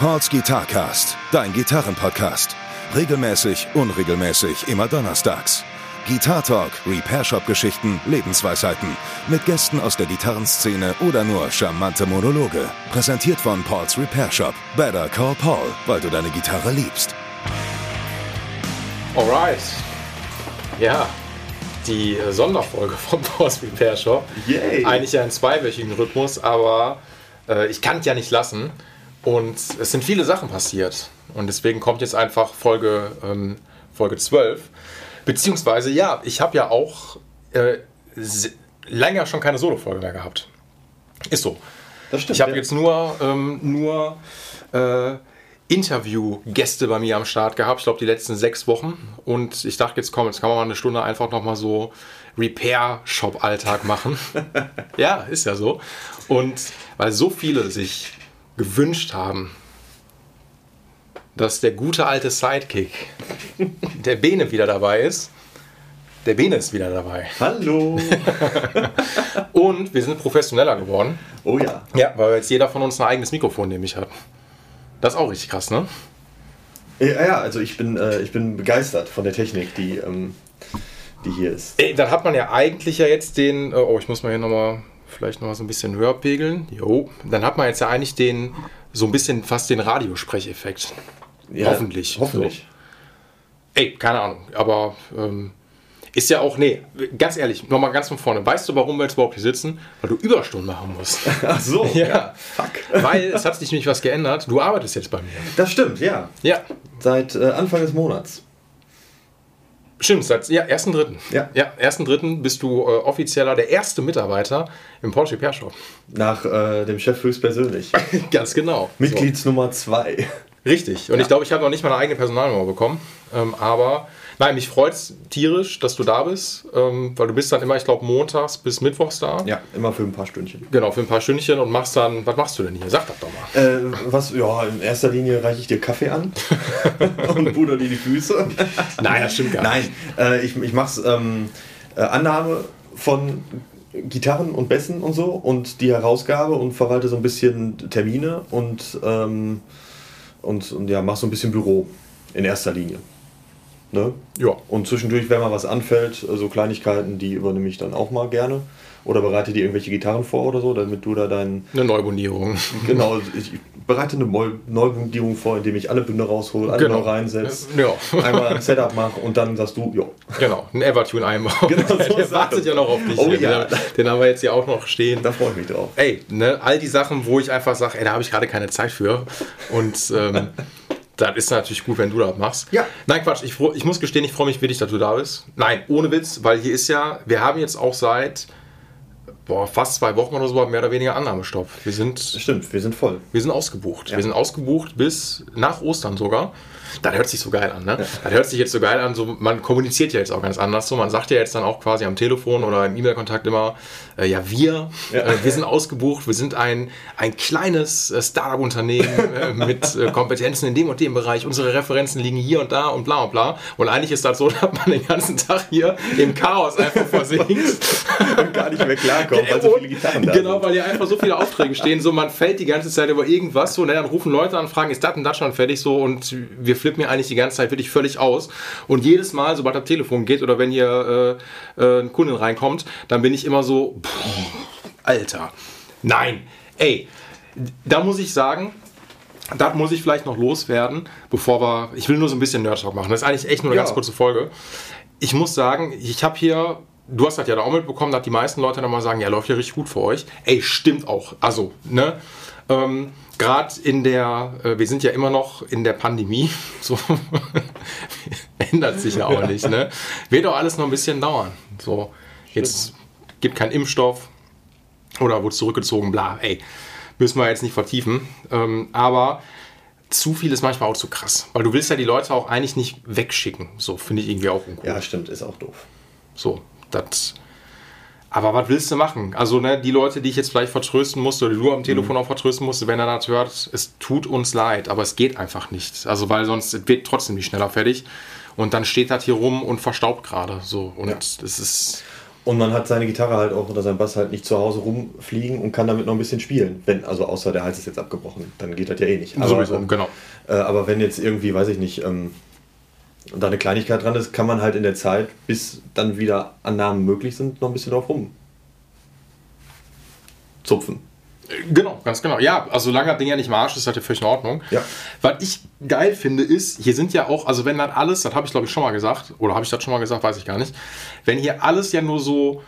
Pauls Guitarcast, dein Gitarrenpodcast. Regelmäßig, unregelmäßig, immer donnerstags. Guitar Talk, Repair Shop Geschichten, Lebensweisheiten. Mit Gästen aus der Gitarrenszene oder nur charmante Monologe. Präsentiert von Pauls Repair Shop. Better call Paul, weil du deine Gitarre liebst. Alright. Ja, die Sonderfolge von Pauls Repair Shop. Yay. Eigentlich ja in zweiwöchigen Rhythmus, aber äh, ich kann es ja nicht lassen. Und es sind viele Sachen passiert. Und deswegen kommt jetzt einfach Folge, ähm, Folge 12. Beziehungsweise, ja, ich habe ja auch äh, länger schon keine Solo-Folge mehr gehabt. Ist so. Das stimmt. Ich habe ja. jetzt nur, ähm, nur äh, Interviewgäste bei mir am Start gehabt, ich glaube die letzten sechs Wochen. Und ich dachte, jetzt komm, jetzt kann man mal eine Stunde einfach nochmal so Repair-Shop-Alltag machen. ja, ist ja so. Und weil so viele sich gewünscht haben, dass der gute alte Sidekick, der Bene wieder dabei ist. Der Bene ist wieder dabei. Hallo. Und wir sind professioneller geworden. Oh ja. Ja, weil jetzt jeder von uns ein eigenes Mikrofon nämlich hat. Das ist auch richtig krass, ne? Ja, ja, also ich bin, äh, ich bin begeistert von der Technik, die, ähm, die hier ist. Ey, dann hat man ja eigentlich ja jetzt den. äh, Oh, ich muss mal hier nochmal vielleicht nochmal so ein bisschen höher pegeln. Jo. Dann hat man jetzt ja eigentlich den. So ein bisschen fast den Radiosprecheffekt. Ja, Hoffentlich. Hoffentlich. Ey, keine Ahnung. Aber ähm, ist ja auch. Nee, ganz ehrlich, nochmal ganz von vorne. Weißt du, warum wir jetzt überhaupt hier sitzen? Weil du Überstunden machen musst. Ach so. Ja. Fuck. Weil es hat sich nämlich was geändert. Du arbeitest jetzt bei mir. Das stimmt, ja. Ja. Seit äh, Anfang des Monats. Stimmt, seit ja, 1.3. Ja. ja 1.3. bist du äh, offizieller, der erste Mitarbeiter im Porsche Repair Shop. Nach äh, dem Chef höchstpersönlich. Ganz genau. Mitgliedsnummer 2. So. Richtig. Und ich glaube, ich habe noch nicht mal eine eigene Personalnummer bekommen. Ähm, aber nein, mich freut es tierisch, dass du da bist, ähm, weil du bist dann immer, ich glaube, montags bis mittwochs da. Ja, immer für ein paar Stündchen. Genau, für ein paar Stündchen und machst dann, was machst du denn hier? Sag das doch mal. Äh, was, ja, in erster Linie reiche ich dir Kaffee an und puder dir die Füße. Nein, das stimmt gar Nein, äh, ich, ich mache ähm, äh, Annahme von Gitarren und Bässen und so und die Herausgabe und verwalte so ein bisschen Termine und, ähm, und, und ja, mach so ein bisschen Büro in erster Linie. Ne? Ja. Und zwischendurch, wenn mal was anfällt, so Kleinigkeiten, die übernehme ich dann auch mal gerne. Oder bereite dir irgendwelche Gitarren vor oder so, damit du da deinen. Eine Neubundierung. Genau, ich bereite eine Neu- Neubundierung vor, indem ich alle Bünde raushole, alle Genau. neu reinsetze, Ja. einmal ein Setup mache und dann sagst du, ja. Genau, ein Evertune einbauen. Genau, so der ist wartet ja noch auf dich. Oh den, ja. den haben wir jetzt hier auch noch stehen. Da freue ich mich drauf. ey, ne, all die Sachen, wo ich einfach sage, ey, da habe ich gerade keine Zeit für. Und ähm, das ist natürlich gut, wenn du das machst. Ja. Nein, Quatsch, ich, ich muss gestehen, ich freue mich wirklich, dass du da bist. Nein, ohne Witz, weil hier ist ja, wir haben jetzt auch seit boah, fast zwei Wochen oder so mehr oder weniger Annahmestopp. Wir sind, Stimmt, wir sind voll. wir sind ausgebucht. Ja. Wir sind ausgebucht bis nach Ostern sogar. Das hört sich so geil an, ne? Das hört sich jetzt so geil an, so, man kommuniziert ja jetzt auch ganz anders so. Man sagt ja jetzt dann auch quasi am Telefon oder im E-Mail-Kontakt immer, äh, ja, wir, Ja. Äh, wir sind ausgebucht, wir sind ein, ein kleines äh, Startup-Unternehmen äh, mit äh, Kompetenzen in dem und dem Bereich. Unsere Referenzen liegen hier und da und bla und bla. Und eigentlich ist das so, dass man den ganzen Tag hier im Chaos einfach versinkt. Und gar nicht mehr klarkommt, weil so viele Gitarren da Genau, sind. weil hier einfach so viele Aufträge stehen. So, man fällt die ganze Zeit über irgendwas. So, ne, dann rufen Leute an, fragen, ist das und das schon fertig? So, und wir flippen hier eigentlich die ganze Zeit wirklich völlig aus. Und jedes Mal, sobald das Telefon geht oder wenn hier äh, äh, ein Kunde reinkommt, dann bin ich immer so, pff, Alter, nein, ey, da muss ich sagen, das muss ich vielleicht noch loswerden, bevor wir. Ich will nur so ein bisschen Nerd Talk machen. Das ist eigentlich echt nur eine Ja. ganz kurze Folge. Ich muss sagen, ich habe hier. Du hast das ja da auch mitbekommen, dass die meisten Leute dann mal sagen, ja, läuft ja richtig gut für euch. Ey, stimmt auch. Also, ne? Ähm, Gerade in der, äh, wir sind ja immer noch in der Pandemie, so ändert sich ja auch nicht, ne? Wird auch alles noch ein bisschen dauern. So, jetzt gibt keinen Impfstoff oder wurde zurückgezogen, bla, ey, müssen wir jetzt nicht vertiefen. Ähm, aber zu viel ist manchmal auch zu krass, weil du willst ja die Leute auch eigentlich nicht wegschicken. So finde ich irgendwie auch uncool. Ja, stimmt, ist auch doof. So, das. Aber was willst du machen? Also, ne, die Leute, die ich jetzt vielleicht vertrösten musste, oder die du am Telefon auch vertrösten musste, wenn er das hört, es tut uns leid, aber es geht einfach nicht. Also, weil sonst es wird trotzdem nicht schneller fertig. Und dann steht das hier rum und verstaubt gerade. So. Und Ja. das ist. Und man hat seine Gitarre halt auch oder sein Bass halt nicht zu Hause rumfliegen und kann damit noch ein bisschen spielen. Wenn, also außer der Hals ist jetzt abgebrochen, dann geht das ja eh nicht. Aber, Sowieso, ähm, genau. Äh, aber wenn jetzt irgendwie, weiß ich nicht, ähm, da eine Kleinigkeit dran ist, kann man halt in der Zeit, bis dann wieder Annahmen möglich sind, noch ein bisschen drauf rum. Zupfen. Genau, ganz genau. Ja, also solange das Ding ja nicht im Arsch ist, ist das ja völlig in Ordnung. Ja. Was ich geil finde, ist, hier sind ja auch, also wenn das alles, das habe ich glaube ich schon mal gesagt, oder habe ich das schon mal gesagt, weiß ich gar nicht, wenn hier alles ja nur so,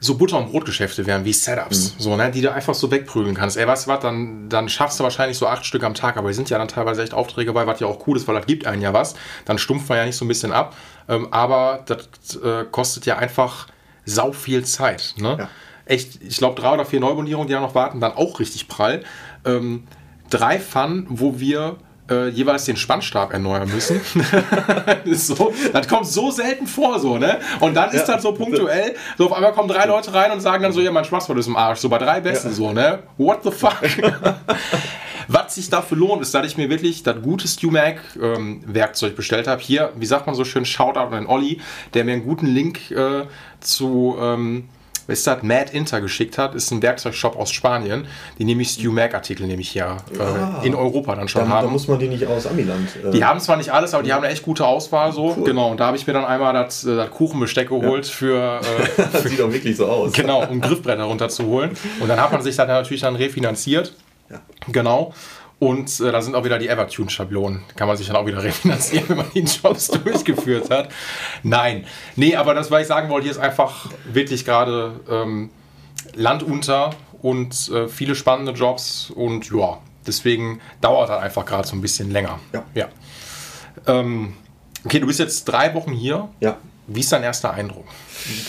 so Butter- und Brotgeschäfte wären, wie Setups, so, ne, die du einfach so wegprügeln kannst. Ey, weißt du was, dann, dann schaffst du wahrscheinlich so acht Stück am Tag, aber die sind ja dann teilweise echt Aufträge bei, was ja auch cool ist, weil das gibt einen ja was. Dann stumpft man ja nicht so ein bisschen ab, ähm, aber das äh, kostet ja einfach sau viel Zeit, ne? Ja. echt, ich glaube, drei oder vier Neubundierungen, die da noch warten, dann auch richtig prall. Ähm, drei Fun, wo wir äh, jeweils den Spannstab erneuern müssen. ist so, das kommt so selten vor, so, ne? Und dann ist Ja. das so punktuell, so auf einmal kommen drei Leute rein und sagen dann so, ja, mein Schwarzwald ist im Arsch, so bei drei Besten, Ja. so, ne? What the fuck? Was sich dafür lohnt, ist, dass ich mir wirklich das gute StewMac-Werkzeug bestellt habe. Hier, wie sagt man so schön, Shoutout an den Olli, der mir einen guten Link äh, zu, ähm, das, Mad Inter geschickt hat. Ist ein Werkzeugshop aus Spanien, die nämlich StewMac-Artikel nämlich hier äh, Ah. in Europa dann schon Da, da haben. muss man die nicht aus Amiland. Äh, Die haben zwar nicht alles, aber die haben eine echt gute Auswahl so. Cool. Genau, und da habe ich mir dann einmal das, äh, das Kuchenbesteck geholt für, äh, das sieht auch wirklich so aus. genau, um Griffbretter runterzuholen. Und dann hat man sich dann natürlich dann refinanziert. Ja. Genau. Und äh, da sind auch wieder die Evertune-Schablonen. Kann man sich dann auch wieder refinanzieren, wenn man die Jobs durchgeführt hat. Nein. Nee, aber das, was ich sagen wollte, hier ist einfach wirklich gerade ähm, Land unter und äh, viele spannende Jobs. Und ja, deswegen dauert das einfach gerade so ein bisschen länger. Ja. ja. Ähm, okay, du bist jetzt drei Wochen hier. Ja. Wie ist dein erster Eindruck?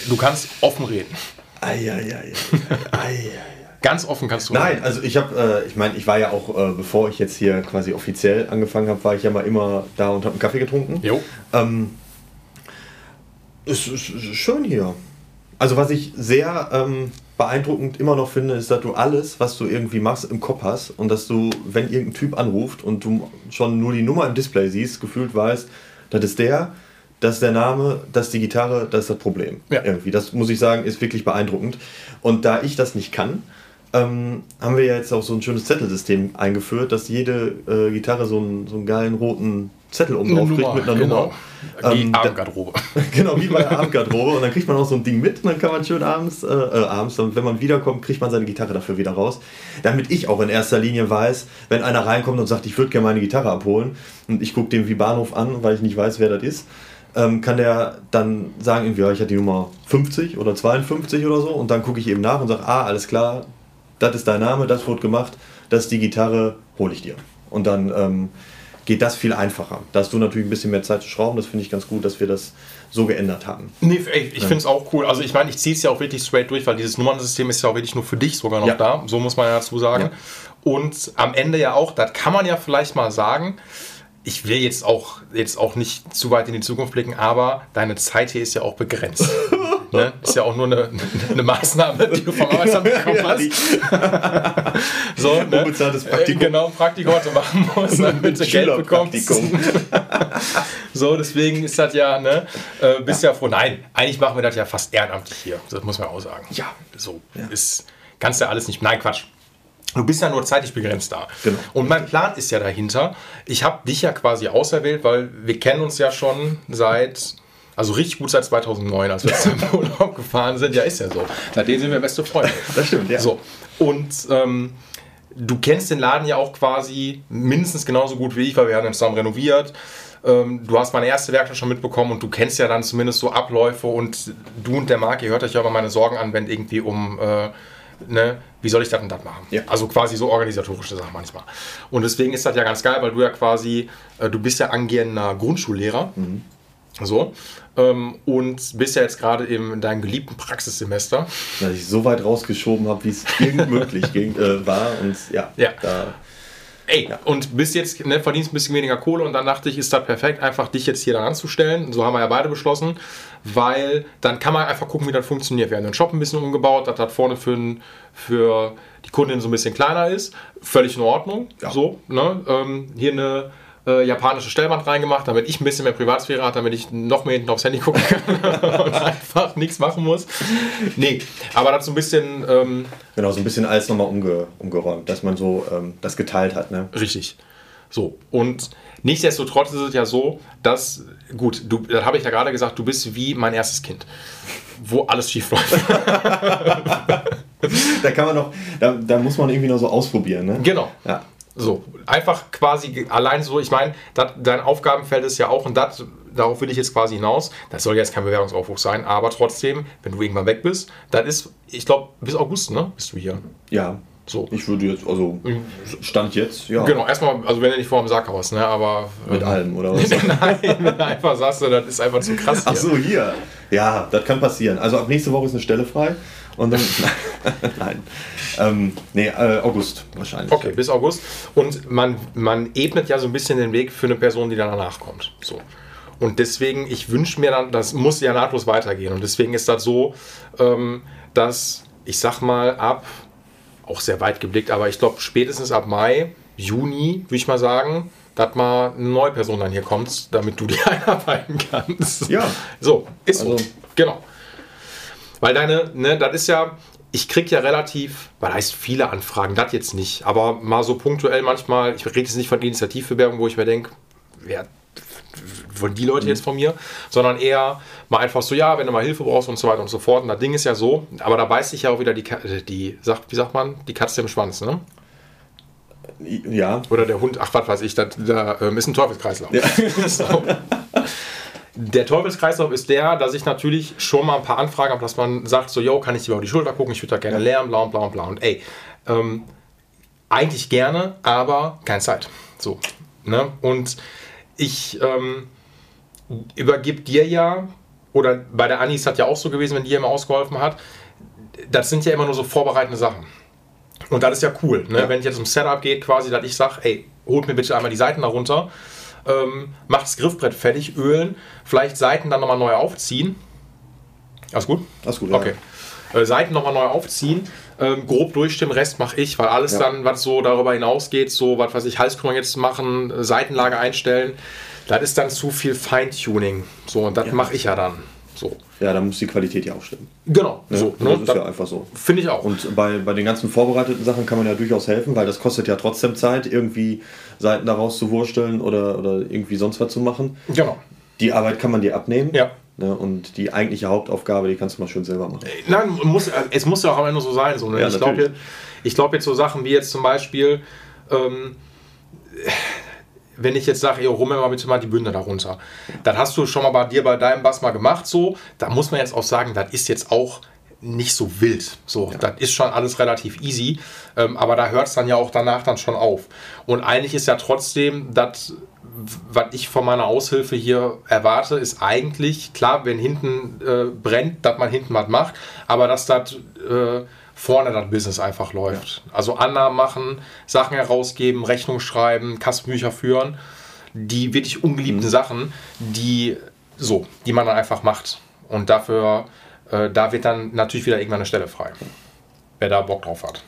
Du kannst offen reden. Eieiei. Eieiei. Ganz offen kannst du Nein, also ich habe, äh, ich meine, ich war ja auch, äh, bevor ich jetzt hier quasi offiziell angefangen habe, war ich ja mal immer da und habe einen Kaffee getrunken. Jo. Ähm, es ist schön hier. Also was ich sehr ähm, beeindruckend immer noch finde, ist, dass du alles, was du irgendwie machst, im Kopf hast und dass du, wenn irgendein Typ anruft und du schon nur die Nummer im Display siehst, gefühlt weißt, das ist der, das ist der Name, das ist die Gitarre, das ist das Problem. Ja. Irgendwie. Das muss ich sagen, ist wirklich beeindruckend. Und da ich das nicht kann, ähm, haben wir ja jetzt auch so ein schönes Zettelsystem eingeführt, dass jede äh, Gitarre so einen, so einen geilen roten Zettel oben drauf kriegt mit einer genau. Nummer. Die Ähm, da- Abendgarderobe. genau, wie bei der Abendgarderobe. Und dann kriegt man auch so ein Ding mit und dann kann man schön abends, äh, äh, abends, und wenn man wiederkommt, kriegt man seine Gitarre dafür wieder raus. Damit ich auch in erster Linie weiß, wenn einer reinkommt und sagt, ich würde gerne meine Gitarre abholen und ich gucke den wie Bahnhof an, weil ich nicht weiß, wer das ist, ähm, kann der dann sagen, irgendwie, ja, ich hatte die Nummer 50 oder 52 oder so und dann gucke ich eben nach und sage, ah, alles klar, das ist dein Name, das wurde gemacht, das ist die Gitarre, hole ich dir. Und dann ähm, geht das viel einfacher. Da hast du natürlich ein bisschen mehr Zeit zu schrauben, das finde ich ganz gut, dass wir das so geändert haben. Nee, ey, ich finde es auch cool. Also ich meine, ich ziehe es ja auch wirklich straight durch, weil dieses Nummernsystem ist ja auch wirklich nur für dich sogar noch Ja. da. So muss man ja dazu sagen. Und am Ende ja auch, das kann man ja vielleicht mal sagen, ich will jetzt auch, jetzt auch nicht zu weit in die Zukunft blicken, aber deine Zeit hier ist ja auch begrenzt. ne? Ist ja auch nur eine, eine Maßnahme, die du vom Arbeitsamt bekommen Ja, hast. So, ne? Unbezahltes Praktikum. Äh, Genau, Praktikum, was du machen musst, damit du Geld bekommst. So, deswegen ist das ja, ne, äh, bist ja. froh. Nein, eigentlich machen wir das ja fast ehrenamtlich hier. Das muss man auch sagen. Ja. So, Ja. ist, kannst ja alles nicht. Nein, Quatsch. Du bist ja nur zeitlich begrenzt da. Genau. Und mein Plan ist ja dahinter, ich habe dich ja quasi auserwählt, weil wir kennen uns ja schon seit, also richtig gut seit 2009, als wir zusammen im Urlaub gefahren sind. Ja, ist ja so. Seitdem sind wir beste Freunde. Das stimmt, ja. So, und ähm, du kennst den Laden ja auch quasi mindestens genauso gut wie ich, weil wir haben ihn zusammen renoviert. Ähm, du hast meine erste Werkstatt schon mitbekommen und du kennst ja dann zumindest so Abläufe und du und der Marc, ihr hört euch ja immer meine Sorgen an, wenn irgendwie um, äh, ne, wie soll ich das und das machen? Ja. Also quasi so organisatorische Sachen manchmal. Und deswegen ist das ja ganz geil, weil du ja quasi, äh, du bist ja angehender Grundschullehrer. So. Ähm, und bist ja jetzt gerade im- in deinem geliebten Praxissemester. Dass ich so weit rausgeschoben habe, wie es irgend möglich ging, äh, war. Und ja, Ja. da Ey, und bist jetzt, ne, verdienst ein bisschen weniger Kohle und dann dachte ich, ist das perfekt, einfach dich jetzt hier dann anzustellen. So haben wir ja beide beschlossen, weil dann kann man einfach gucken, wie das funktioniert. Wir haben den Shop ein bisschen umgebaut, dass das vorne für, für die Kundin so ein bisschen kleiner ist. Völlig in Ordnung. Ja. So, ne? ähm, hier eine äh, japanische Stellwand reingemacht, damit ich ein bisschen mehr Privatsphäre habe, damit ich noch mehr hinten aufs Handy gucken kann und einfach nichts machen muss. Nee, aber das so ein bisschen. Ähm, genau, so ein bisschen alles nochmal umge umgeräumt, dass man so ähm, das geteilt hat. Ne? Richtig. So, und nichtsdestotrotz ist es ja so, dass, gut, du, das habe ich ja gerade gesagt, du bist wie mein erstes Kind, wo alles schief läuft. da kann man noch, da, da muss man irgendwie noch so ausprobieren, ne? Genau. Ja. So, einfach quasi allein so, ich meine, dein Aufgabenfeld ist ja auch, und dat, darauf will ich jetzt quasi hinaus, das soll jetzt kein Bewerbungsaufruf sein, aber trotzdem, wenn du irgendwann weg bist, dann ist, ich glaube, bis August, ne, bist du hier. Ja. So. Ich würde jetzt, also Stand jetzt, ja. Genau, erstmal, also wenn du nicht vor dem Sack haust, ne, aber. Mit ähm, allem, oder was? Nein, einfach sagst du, das ist einfach zu krass. Hier. Ach so, hier. Ja, das kann passieren. Also ab nächste Woche ist eine Stelle frei. Und dann. Nein. Ähm, nee, äh, August wahrscheinlich. Okay, bis August. Und man, man ebnet ja so ein bisschen den Weg für eine Person, die danach kommt. So. Und deswegen, ich wünsche mir dann, das muss ja nahtlos weitergehen. Und deswegen ist das so, ähm, dass ich sag mal ab, auch sehr weit geblickt, aber ich glaube spätestens ab Mai, Juni, würde ich mal sagen, dass mal eine neue Person dann hier kommt, damit du die einarbeiten kannst. Ja. So, ist also. so. Genau. Weil deine, ne, das ist ja, ich kriege ja relativ, weil heißt viele Anfragen, das jetzt nicht, aber mal so punktuell manchmal, ich rede jetzt nicht von Initiativbewerbung, wo ich mir denke, wer von die Leute jetzt von mir, sondern eher mal einfach so, ja, wenn du mal Hilfe brauchst und so weiter und so fort. Und das Ding ist ja so, aber da beißt sich ja auch wieder die, äh, die sagt, wie sagt man, die Katze im Schwanz, ne? Ja. Oder der Hund, ach, was weiß ich, da, da ähm, ist ein Teufelskreislauf. Ja. so. Der Teufelskreislauf ist der, dass ich natürlich schon mal ein paar Anfragen habe, dass man sagt, so, yo, kann ich dir über die Schulter gucken, ich würde da gerne lernen, bla und bla und bla. Und ey, ähm, eigentlich gerne, aber keine Zeit. So. Ne? Und ich ähm, übergebe dir ja, oder bei der Anni ist das ja auch so gewesen, wenn die immer ausgeholfen hat, das sind ja immer nur so vorbereitende Sachen. Und das ist ja cool, ne? Ja. wenn es jetzt um Setup geht, quasi, dass ich sage, ey, holt mir bitte einmal die Seiten da runter ähm, macht das Griffbrett fertig, ölen, vielleicht Seiten dann nochmal neu aufziehen. Alles gut? Alles gut, ja. Okay. Äh, Seiten nochmal neu aufziehen, ähm, grob durchstimmen, Rest mache ich, weil alles ja. dann, was so darüber hinausgeht, so was weiß ich, Halskrümmer jetzt machen, Seitenlage einstellen, das ist dann zu viel Feintuning. So, und das ja. mache ich ja dann. So. Ja, dann muss die Qualität ja auch stimmen. Genau. Ja, so, ne? Das ist das ja einfach so. Finde ich auch. Und bei, bei den ganzen vorbereiteten Sachen kann man ja durchaus helfen, weil das kostet ja trotzdem Zeit, irgendwie Seiten daraus zu wursteln oder, oder irgendwie sonst was zu machen. Genau. Die Arbeit kann man dir abnehmen. Ja. Ne, und die eigentliche Hauptaufgabe, die kannst du mal schön selber machen. Äh, nein, muss, es muss ja auch am Ende so sein. So, ne? ja, ich glaube jetzt, glaub jetzt so Sachen wie jetzt zum Beispiel, ähm, wenn ich jetzt sage, ey, rummel mal bitte mal die Bünde darunter. Dann hast du schon mal bei dir bei deinem Bass mal gemacht so. Da muss man jetzt auch sagen, das ist jetzt auch nicht so wild. So, ja. das ist schon alles relativ easy. Ähm, aber da hört es dann ja auch danach dann schon auf. Und eigentlich ist ja trotzdem das, was ich von meiner Aushilfe hier erwarte, ist eigentlich, klar, wenn hinten äh, brennt, dass man hinten was macht, aber dass das äh, vorne das Business einfach läuft. Ja. Also Annahmen machen, Sachen herausgeben, Rechnung schreiben, Kassenbücher führen. Die wirklich ungeliebten mhm. Sachen, die so, die man dann einfach macht. Und dafür, äh, da wird dann natürlich wieder irgendwann eine Stelle frei. Wer da Bock drauf hat.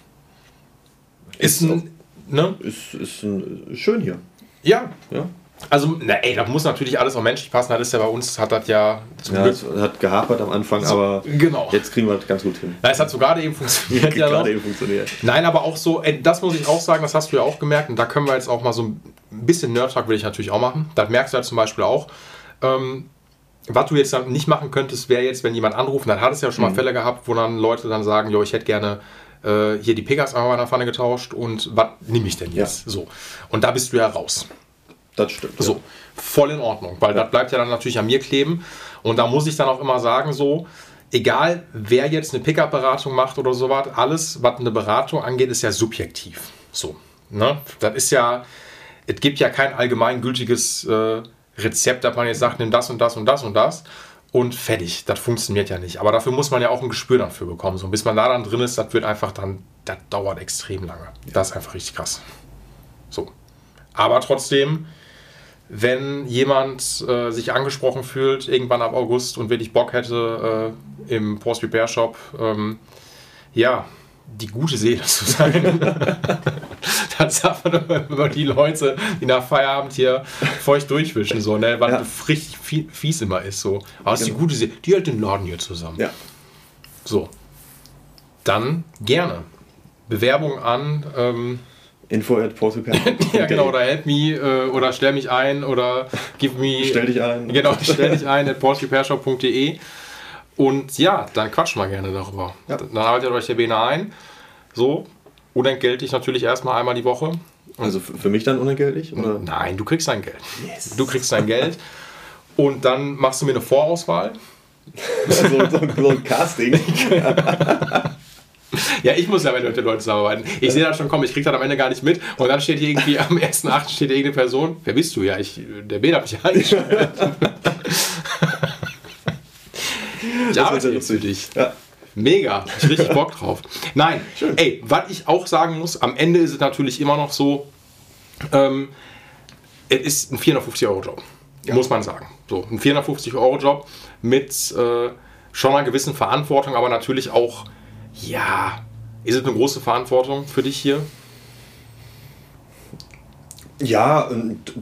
Ist, ist ein, ne? Ist, ist ein, schön hier. Ja. ja. Also, na, ey, da muss natürlich alles auch menschlich passen. Das ist ja bei uns, hat das ja zum ja, Glück. Es hat gehapert am Anfang, so, aber genau. jetzt kriegen wir das ganz gut hin. Na, es hat so gerade eben funktioniert. ja, gerade eben funktioniert. Nein, aber auch so, ey, das muss ich auch sagen, das hast du ja auch gemerkt. Und da können wir jetzt auch mal so ein bisschen Nerd-Talk will ich natürlich auch machen. Das merkst du ja zum Beispiel auch. Ähm, was du jetzt dann nicht machen könntest, wäre jetzt, wenn jemand anruft, dann hat es ja schon mal mhm. Fälle gehabt, wo dann Leute dann sagen, jo, ich hätte gerne äh, hier die Pegas einmal in der Pfanne getauscht und was nehme ich denn jetzt? Ja. So. Und da bist du ja raus. Das stimmt. So, ja. voll in Ordnung, weil ja. das bleibt ja dann natürlich an mir kleben. Und da muss ich dann auch immer sagen, so, egal wer jetzt eine Pickup-Beratung macht oder sowas, alles, was eine Beratung angeht, ist ja subjektiv. So, ne? Das ist ja, es gibt ja kein allgemeingültiges äh, Rezept, dass man jetzt sagt, nimm das und das und das und das und fertig. Das funktioniert ja nicht. Aber dafür muss man ja auch ein Gespür dafür bekommen. So, bis man da dann drin ist, das wird einfach dann, das dauert extrem lange. Das ist einfach richtig krass. So. Aber trotzdem, wenn jemand äh, sich angesprochen fühlt, irgendwann ab August und wirklich Bock hätte, äh, im Post Repair Shop, ähm, ja, die gute Seele zu sein, Das einfach nur über die Leute, die nach Feierabend hier feucht durchwischen, so, ne? Weil Ja. richtig fie- fies immer ist. So. Aber es ist die Genau. gute Serie, die hält den Laden hier zusammen. Ja. So. Dann gerne. Bewerbung an, ähm, Info at ja genau, oder help me, äh, oder stell mich ein, oder give me. Stell dich ein. Genau, stell dich ein at porscherepairshop.de und ja, dann quatsch mal gerne darüber. Ja. Dann haltet euch der Bene ein. So, unentgeltlich natürlich erstmal einmal die Woche. Also für mich dann unentgeltlich? Oder? Nein, du kriegst dein Geld. Du kriegst dein Geld. Und dann machst du mir eine Vorauswahl. so, so, so ein Casting. Ja, ich muss ja mit den Leuten zusammenarbeiten. Ich sehe das schon kommen, ich krieg das am Ende gar nicht mit. Und dann steht hier irgendwie am 1.8. steht irgendeine Person. Wer bist du? Ja, ich, der Bene hat mich eingestellt. Ich arbeite jetzt für dich. Ja. Mega, hab ich richtig Bock drauf. Nein, ey, was ich auch sagen muss, am Ende ist es natürlich immer noch so, ähm, es ist ein 450-Euro-Job, muss man sagen. So, ein 450-Euro-Job mit äh, schon einer gewissen Verantwortung, aber natürlich auch, ja, ist es eine große Verantwortung für dich hier? Ja,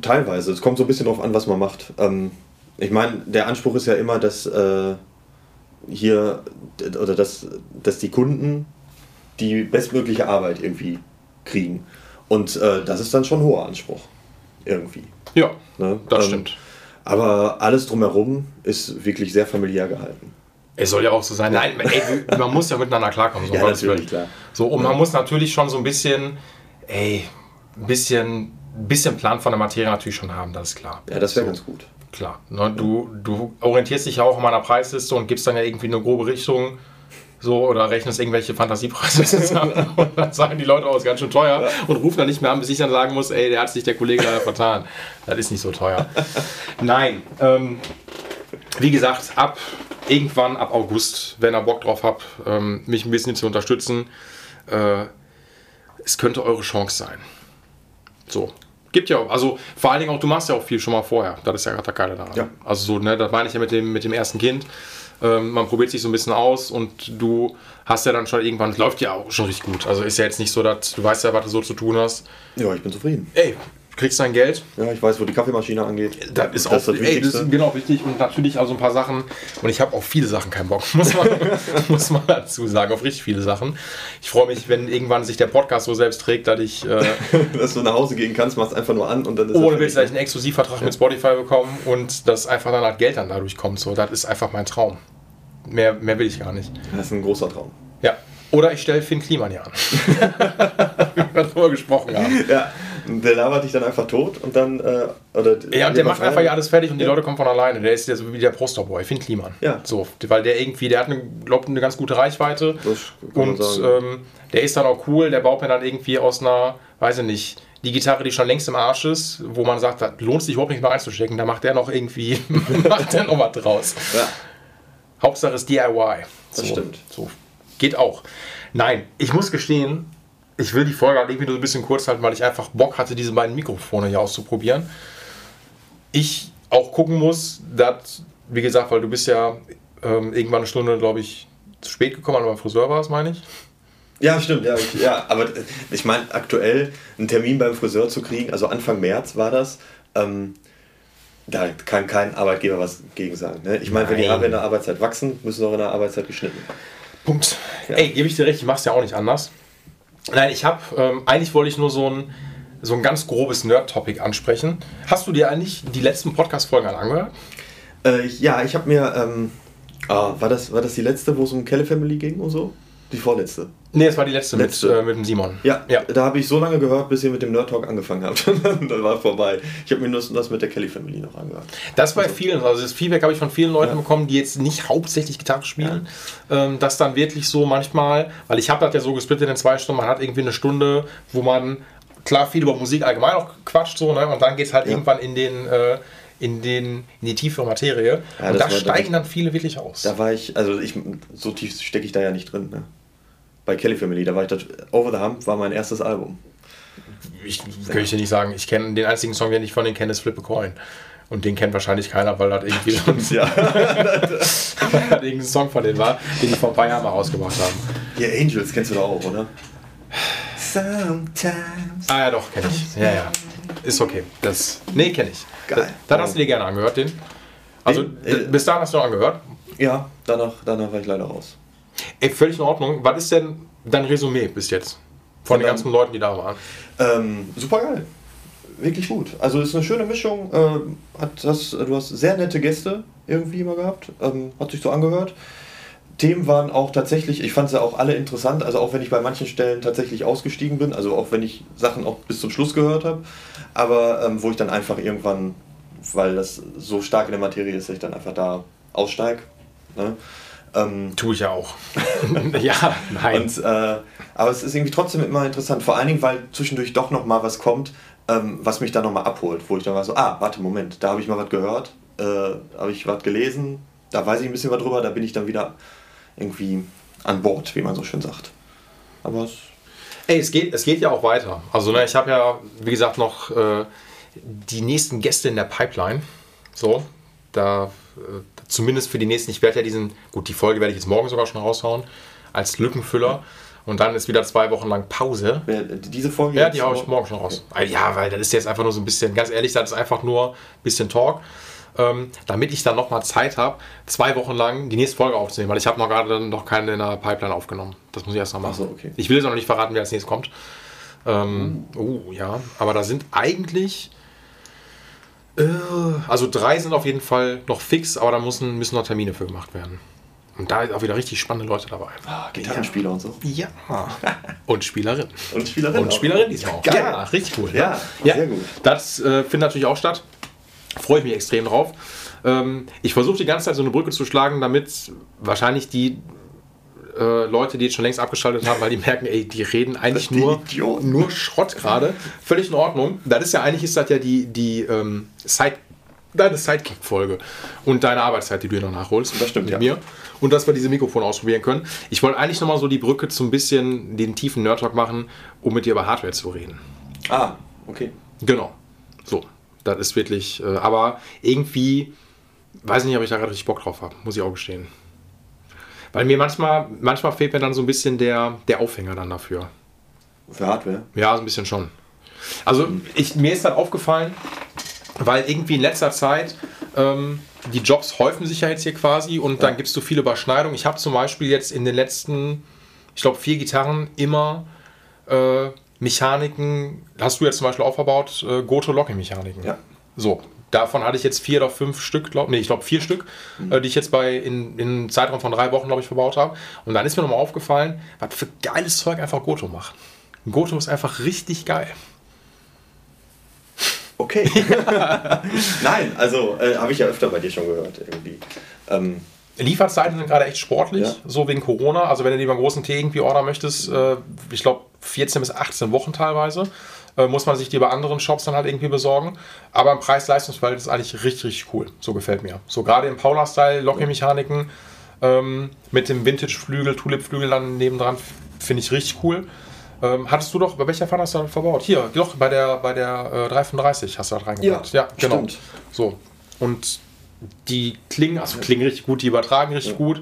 teilweise. Es kommt so ein bisschen drauf an, was man macht. Ähm, ich meine, der Anspruch ist ja immer, dass äh, hier oder dass, dass die Kunden die bestmögliche Arbeit irgendwie kriegen. Und äh, das ist dann schon ein hoher Anspruch. Irgendwie. Ja, Ne? das Ähm, stimmt. Aber alles drumherum ist wirklich sehr familiär gehalten. Es soll ja auch so sein. Nein, ey, man muss ja miteinander klarkommen. So, Ja, natürlich, klar. So, und man muss natürlich schon so ein bisschen, ey, ein bisschen, ein bisschen Plan von der Materie natürlich schon haben, das ist klar. Ja, das wäre so, ganz gut. Klar. Ne, du, du orientierst dich ja auch an meiner Preisliste und gibst dann ja irgendwie eine grobe Richtung. So, oder rechnest irgendwelche Fantasiepreise zusammen und dann sagen die Leute, oh, ist ganz schön teuer und rufen dann nicht mehr an, bis ich dann sagen muss, ey, der hat sich der Kollege leider vertan. Das ist nicht so teuer. Nein, ähm, wie gesagt, ab irgendwann, ab August, wenn ihr Bock drauf habt, ähm, mich ein bisschen zu unterstützen, äh, es könnte eure Chance sein. So. Gibt ja auch, also vor allen Dingen auch, du machst ja auch viel schon mal vorher. Das ist ja gerade der Geile daran. Ja. Also so, ne, das meine ich ja mit dem, mit dem ersten Kind. Ähm, man probiert sich so ein bisschen aus und du hast ja dann schon irgendwann, läuft ja auch schon richtig gut. Also ist ja jetzt nicht so, dass du weißt ja, was du so zu tun hast. Ja, ich bin zufrieden. Ey, kriegst dein Geld, Ja, ich weiß, wo die Kaffeemaschine angeht. das ist auch das, ey, das ist genau wichtig und natürlich also ein paar Sachen. Und ich habe auf viele Sachen keinen Bock, muss man, muss man dazu sagen, auf richtig viele Sachen. Ich freue mich, wenn irgendwann sich der Podcast so selbst trägt, dass ich äh, dass du nach Hause gehen kannst, machst einfach nur an und dann ist ohne er Witz, dass ich fertig. einen Exklusivvertrag mit Spotify bekomme und dass einfach dann halt Geld dann dadurch kommt. So, das ist einfach mein Traum. Mehr, mehr will ich gar nicht. Das ist ein großer Traum. Ja. Oder ich stelle Finn Kliman hier an. Wie wir darüber gesprochen haben. Ja, der labert dich dann einfach tot und dann. Äh, oder Ja, und der macht einfach ja alles fertig und die Leute kommen von alleine. Der ist ja so wie der Posterboy, Finn Kliman. Ja. So, weil der irgendwie, der hat eine, glaub, eine ganz gute Reichweite. Und ähm, der ist dann auch cool, der baut mir dann irgendwie aus einer, weiß ich nicht, die Gitarre, die schon längst im Arsch ist, wo man sagt, das lohnt sich überhaupt nicht mehr einzustecken, da macht der noch irgendwie, macht der noch was draus. Ja, Hauptsache ist DIY. Das stimmt. So. Geht auch. Nein, ich muss gestehen, ich will die Folge halt irgendwie nur ein bisschen kurz halten, weil ich einfach Bock hatte, diese beiden Mikrofone hier auszuprobieren. Ich auch gucken muss, dass, wie gesagt, weil du bist ja ähm, irgendwann eine Stunde, glaube ich, zu spät gekommen, weil du beim Friseur warst, meine ich. ja stimmt. Ja, ich, ja aber ich meine, aktuell einen Termin beim Friseur zu kriegen, also Anfang März war das. Ähm, da kann kein Arbeitgeber was gegen sagen. Ne? Ich meine, wenn die. Haare in der Arbeitszeit wachsen, müssen sie auch in der Arbeitszeit geschnitten werden. Punkt. Ey, gebe ich dir recht, ich mach's ja auch nicht anders. Nein, ich habe, ähm, eigentlich wollte ich nur so ein, so ein ganz grobes Nerd-Topic ansprechen. Hast du dir eigentlich die letzten Podcast-Folgen angehört? Äh, ja, ich habe mir. Ähm, ah, war, das, war das die letzte, wo es um Kelly Family ging und so? Die vorletzte. Nee, es war die letzte, Letzte. Mit, äh, mit dem Simon. Ja, ja. da habe ich so lange gehört, bis ihr mit dem Nerd Talk angefangen habt. dann war vorbei. Ich habe mir nur das mit der Kelly Family noch angehört. Das bei vielen, also das Feedback habe ich von vielen Leuten bekommen, die jetzt nicht hauptsächlich Gitarre spielen, ähm, dass dann wirklich so manchmal, weil ich habe das ja so gesplittet in zwei Stunden, man hat irgendwie eine Stunde, wo man klar viel über Musik allgemein auch quatscht so, ne? und dann geht es halt Ja. irgendwann in den äh, in, den, in die tiefere Materie. Ja, und da steigen dann- dann viele wirklich aus. Da war ich, also ich, so tief stecke ich da ja nicht drin. Ne? Bei Kelly Family, da war ich, das, Over the Hump war mein erstes Album. Ich kann ich dir nicht sagen, ich kenne den einzigen Song, den ich von denen kenne, ist Flip a Coin. Und den kennt wahrscheinlich keiner, weil das irgendwie sonst Ja. weil das irgendein Song von denen war, den die vor ein paar Jahren mal rausgebracht haben. Ja, Angels kennst du doch auch, oder? Sometimes. Ah ja, doch, kenne ich. Ja, ja. Ist okay. Das, nee, kenne ich. Geil. Dann hast du dir gerne angehört, den. Also, Den, äh, bis dahin hast du noch angehört. Ja, danach, danach war ich leider raus. Ey, völlig in Ordnung. Was ist denn dein Resümee bis jetzt? Von den Von ganzen Leuten, die da waren. Ähm, super geil. Wirklich gut. Also ist eine schöne Mischung. Ähm, hat das, du hast sehr nette Gäste irgendwie immer gehabt. Ähm, hat sich so angehört. Themen waren auch tatsächlich, ich fand sie auch alle interessant, also auch wenn ich bei manchen Stellen tatsächlich ausgestiegen bin, also auch wenn ich Sachen auch bis zum Schluss gehört habe, aber ähm, wo ich dann einfach irgendwann, weil das so stark in der Materie ist, dass ich dann einfach da aussteige. Ne? Ähm, Tue ich ja auch. ja, nein. und, äh, aber es ist irgendwie trotzdem immer interessant, vor allen Dingen, weil zwischendurch doch noch mal was kommt, ähm, was mich dann noch mal abholt, wo ich dann war so, ah, warte, Moment, da habe ich mal was gehört, äh, habe ich was gelesen, da weiß ich ein bisschen was drüber, da bin ich dann wieder irgendwie an Bord, wie man so schön sagt. Aber es, Ey, es geht, es geht ja auch weiter. Also, ne, ich habe ja, wie gesagt, noch äh, die nächsten Gäste in der Pipeline. So, da äh, zumindest für die nächsten, ich werde ja diesen, gut, die Folge werde ich jetzt morgen sogar schon raushauen, als Lückenfüller. Und dann ist wieder zwei Wochen lang Pause. wer, diese Folge Ja, die haue ich morgen schon raus. Ja, weil das ist jetzt einfach nur so ein bisschen, ganz ehrlich, das ist einfach nur ein bisschen Talk. Ähm, damit ich dann nochmal Zeit habe, zwei Wochen lang die nächste Folge aufzunehmen, weil ich habe noch gerade noch keine in der Pipeline aufgenommen. Das muss ich erst noch machen. Ach so, okay. Ich will jetzt auch noch nicht verraten, wer als nächstes kommt. Ähm, oh, ja, aber da sind eigentlich. Äh, also drei sind auf jeden Fall noch fix, aber da müssen, müssen noch Termine für gemacht werden. Und da ist auch wieder richtig spannende Leute dabei. Ah, Gitarrenspieler und so. Ja. Und Spielerin. Und Spielerin. Und auch. Spielerin diesmal auch. Geil. Ja, richtig cool. ne? Ja, sehr gut. Das äh, findet natürlich auch statt. Freue ich mich extrem drauf. Ähm, ich versuche die ganze Zeit so eine Brücke zu schlagen, damit wahrscheinlich die äh, Leute, die jetzt schon längst abgeschaltet haben, weil die merken, ey, die reden eigentlich nur, Idioten. nur Schrott gerade. Völlig in Ordnung. Das ist ja eigentlich ist das ja die, die ähm, Side, deine Sidekick-Folge und deine Arbeitszeit, die du hier noch nachholst. Das stimmt, mit ja. mir. Und dass wir diese Mikrofone ausprobieren können. Ich wollte eigentlich nochmal so die Brücke zum bisschen den tiefen Nerd-Talk machen, um mit dir über Hardware zu reden. Ah, okay. Genau. So. Das ist wirklich, äh, aber irgendwie, weiß nicht, ob ich da gerade richtig Bock drauf habe, muss ich auch gestehen. Weil mir manchmal, manchmal fehlt mir dann so ein bisschen der, der Aufhänger dann dafür. Für Hardware. Ja, so ein bisschen schon. Also ich, mir ist dann aufgefallen, weil irgendwie in letzter Zeit ähm, die Jobs häufen sich ja jetzt hier quasi und dann gibt es so viele Überschneidungen. Ich habe zum Beispiel jetzt in den letzten, ich glaube, vier Gitarren immer äh, Mechaniken, hast du jetzt zum Beispiel aufgebaut, äh, Goto-Locking-Mechaniken. Ja. So, davon hatte ich jetzt vier oder fünf Stück, glaub, nee, ich glaube vier Stück, äh, die ich jetzt bei in, in einem Zeitraum von drei Wochen, glaube ich, verbaut habe. Und dann ist mir nochmal aufgefallen, was für geiles Zeug einfach Goto macht. Goto ist einfach richtig geil. Okay. Nein, also äh, habe ich ja öfter bei dir schon gehört irgendwie. Ähm, Lieferzeiten sind gerade echt sportlich, Ja. so wegen Corona. Also wenn du dir beim großen Tee irgendwie ordern möchtest, äh, ich glaube 14 bis 18 Wochen teilweise, äh, muss man sich die bei anderen Shops dann halt irgendwie besorgen. Aber im Preis-Leistungsverhältnis ist eigentlich richtig, richtig cool. So gefällt mir. So gerade im Paula-Style, Locking-Mechaniken ähm, mit dem Vintage-Flügel, Tulip-Flügel dann nebendran, finde ich richtig cool. Ähm, hattest du doch, bei welcher Pfanne hast du das verbaut? Hier, doch, bei der, bei der äh, 335 hast du das reingepackt. Ja, genau. stimmt. So. Und die klingen, also klingen richtig gut, die übertragen richtig gut,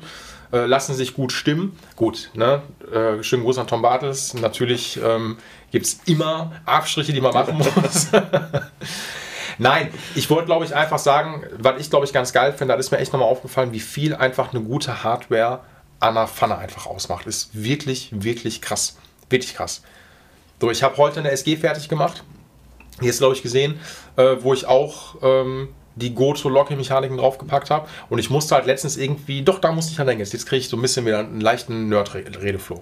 äh, lassen sich gut stimmen. Gut, ne? Äh, schönen Gruß an Tom Bartels. Natürlich ähm, gibt es immer Abstriche, die man machen muss. Nein, ich wollte, glaube ich, einfach sagen, was ich, glaube ich, ganz geil finde, da ist mir echt nochmal aufgefallen, wie viel einfach eine gute Hardware an einer Pfanne einfach ausmacht. Ist wirklich, wirklich krass. Wirklich krass. So, ich habe heute eine SG fertig gemacht. Hier ist, glaube ich, gesehen, äh, wo ich auch ähm, die Goto-Locking-Mechaniken draufgepackt habe. Und ich musste halt letztens irgendwie, doch, da musste ich an denken. Jetzt kriege ich so ein bisschen wieder einen leichten Nerd-Redeflow.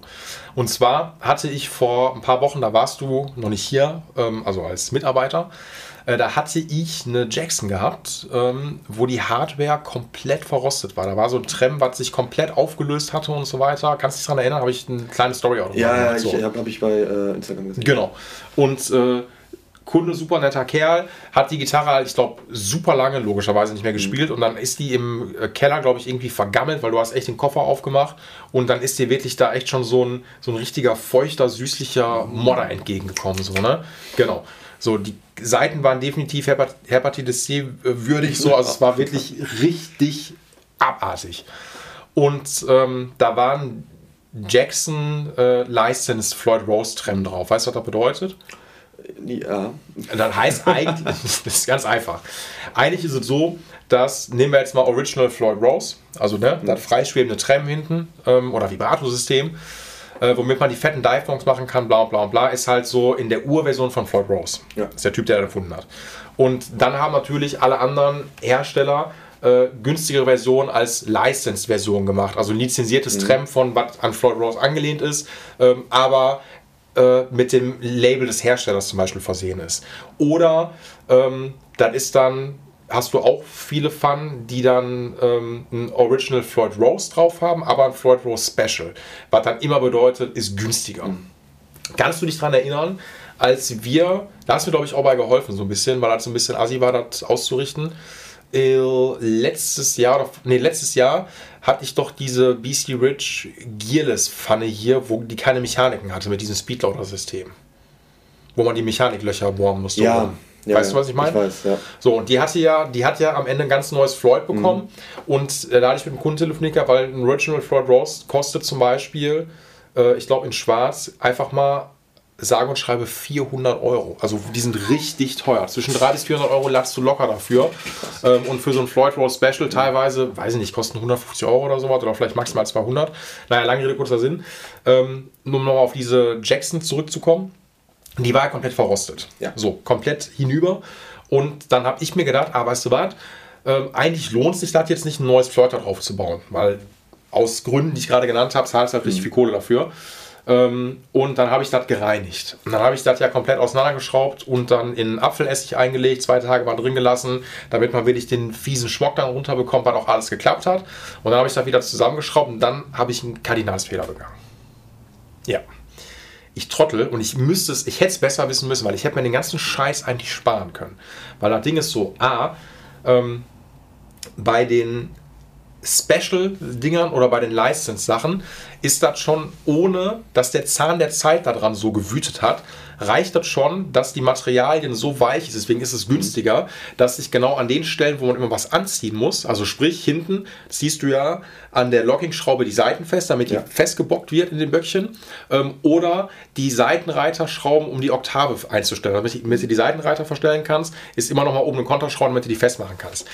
Und zwar hatte ich vor ein paar Wochen, da warst du noch nicht hier, ähm, also als Mitarbeiter, äh, da hatte ich eine Jackson gehabt, ähm, wo die Hardware komplett verrostet war. Da war so ein Trem, was sich komplett aufgelöst hatte und so weiter. Kannst du dich daran erinnern? Habe ich eine kleine Story auch ja, ja, gemacht. ich, So. habe hab ich bei äh, Instagram gesehen. Genau. Und äh, Kunde, super netter Kerl, hat die Gitarre halt, ich glaube, super lange logischerweise nicht mehr gespielt und dann ist die im äh, Keller, glaube ich, irgendwie vergammelt, weil du hast echt den Koffer aufgemacht und dann ist dir wirklich da echt schon so ein, so ein richtiger, feuchter, süßlicher Modder entgegengekommen, so, ne? Genau. So, die Seiten waren definitiv Hepat Hepatitis C würdig, so, also es war wirklich richtig abartig. Und ähm, da waren Jackson äh, Licensed Floyd Rose Trem drauf. Weißt du, was das bedeutet? Ja. Das heißt eigentlich, das ist ganz einfach. Eigentlich ist es so, dass, nehmen wir jetzt mal Original Floyd Rose, also ne, das freischwebende Trem hinten ähm, oder Vibrato-System, äh, womit man die fetten Dive-Bongs machen kann, bla bla bla, ist halt so in der Urversion von Floyd Rose. Ja. Das ist der Typ, der das erfunden hat. Und dann haben natürlich alle anderen Hersteller äh, günstigere Versionen als Licensed-Version gemacht, also ein lizenziertes Trem von was an Floyd Rose angelehnt ist, ähm, aber äh, mit dem Label des Herstellers zum Beispiel versehen ist. Oder ähm, dann ist dann, hast du auch viele Fun, die dann ähm, ein Original Floyd Rose drauf haben, aber ein Floyd Rose Special. Was dann immer bedeutet, ist günstiger. Kannst du dich daran erinnern, als wir, da hast du glaube ich auch bei geholfen so ein bisschen, weil das so ein bisschen assi war, das auszurichten. Äh, letztes Jahr, nee, letztes Jahr hatte ich doch diese BC Rich Gearless Pfanne hier, wo die keine Mechaniken hatte mit diesem Speedloader-System. Wo man die Mechaniklöcher bohren musste. Ja. ja weißt du, was ich meine? Ich weiß, ja. So, und die hatte ja, die hat ja am Ende ein ganz neues Floyd bekommen. Und äh, da hatte ich mit dem Kunden telefoniert, weil ein Original Floyd Rose kostet zum Beispiel, äh, ich glaube in Schwarz, einfach mal sage und schreibe 400 Euro. Also die sind richtig teuer. Zwischen 300 bis 400 Euro ladst du locker dafür. Ähm, und für so ein Floyd Rose Special teilweise, weiß ich nicht, kosten 150 Euro oder sowas oder vielleicht maximal 200. Naja, lange Rede, kurzer Sinn. Ähm, nur um noch auf diese Jackson zurückzukommen. Die war ja komplett verrostet. Ja. So, komplett hinüber. Und dann habe ich mir gedacht, ah, weißt du was, ähm, eigentlich lohnt es sich das jetzt nicht, ein neues Floyd da drauf zu bauen. Weil aus Gründen, die ich gerade genannt habe, zahlst du halt richtig viel Kohle dafür. Ähm, und dann habe ich das gereinigt. Und dann habe ich das ja komplett auseinandergeschraubt und dann in Apfelessig eingelegt, zwei Tage mal drin gelassen, damit man wirklich den fiesen Schmock dann runterbekommt, was auch alles geklappt hat. Und dann habe ich das wieder zusammengeschraubt und dann habe ich einen Kardinalsfehler begangen. Ja ich trottel und ich müsste es, ich hätte es besser wissen müssen, weil ich hätte mir den ganzen Scheiß eigentlich sparen können. Weil das Ding ist so, A, ähm, bei den Special-Dingern oder bei den License-Sachen ist das schon ohne, dass der Zahn der Zeit daran so gewütet hat, reicht das schon, dass die Materialien so weich ist, deswegen ist es günstiger, dass sich genau an den Stellen, wo man immer was anziehen muss, also sprich hinten, ziehst du ja an der Lockingschraube die Seiten fest, damit die Ja. festgebockt wird in den Böckchen, ähm, oder die Seitenreiter schrauben, um die Oktave einzustellen. Damit, damit du die Seitenreiter verstellen kannst, ist immer noch mal oben ein Konterschrauben, damit du die festmachen kannst.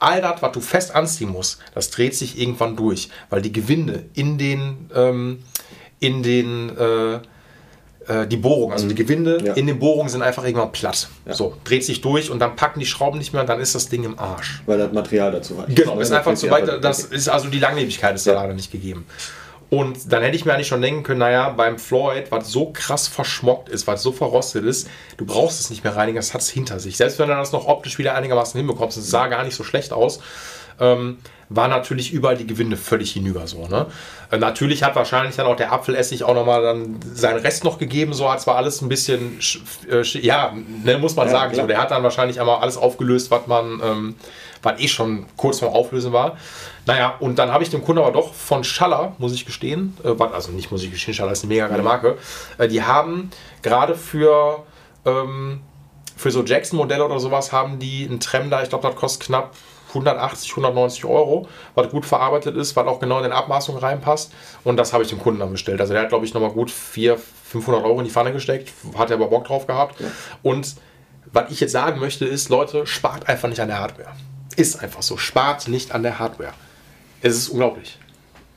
All das, was du fest anziehen musst, das dreht sich irgendwann durch, weil die Gewinde in den, ähm, in den äh, äh, die Bohrung, also die Gewinde Ja. in den Bohrungen sind einfach irgendwann platt. Ja. So, dreht sich durch und dann packen die Schrauben nicht mehr und dann ist das Ding im Arsch. Weil das Material dazu reicht. Genau, ist einfach zu weit, das ist also die Langlebigkeit ist da Ja. leider nicht gegeben. Und dann hätte ich mir eigentlich schon denken können, naja, beim Floyd, was so krass verschmockt ist, was so verrostet ist, du brauchst es nicht mehr reinigen, das hat es hinter sich. Selbst wenn du das noch optisch wieder einigermaßen hinbekommst, es sah gar nicht so schlecht aus, ähm, war natürlich überall die Gewinde völlig hinüber so. Ne? Äh, natürlich hat wahrscheinlich dann auch der Apfelessig auch nochmal dann seinen Rest noch gegeben, so hat zwar alles ein bisschen, sch- äh, ja, ne, muss man Ja, sagen, klar. so, der hat dann wahrscheinlich einmal alles aufgelöst, was man, ähm, was eh schon kurz vorm Auflösen war. Naja, und dann habe ich dem Kunden aber doch von Schaller, muss ich gestehen, äh, also nicht muss ich gestehen, Schaller ist eine mega geile Marke, äh, die haben gerade für, ähm, für so Jackson-Modelle oder sowas haben die einen Trem da, ich glaube, das kostet knapp 180, 190 Euro, was gut verarbeitet ist, was auch genau in den Abmaßungen reinpasst. Und das habe ich dem Kunden dann bestellt. Also der hat, glaube ich, nochmal gut 400, 500 Euro in die Pfanne gesteckt, hat er aber Bock drauf gehabt. Und was ich jetzt sagen möchte, ist, Leute, spart einfach nicht an der Hardware. Ist einfach so. Spart nicht an der Hardware. Es ist unglaublich.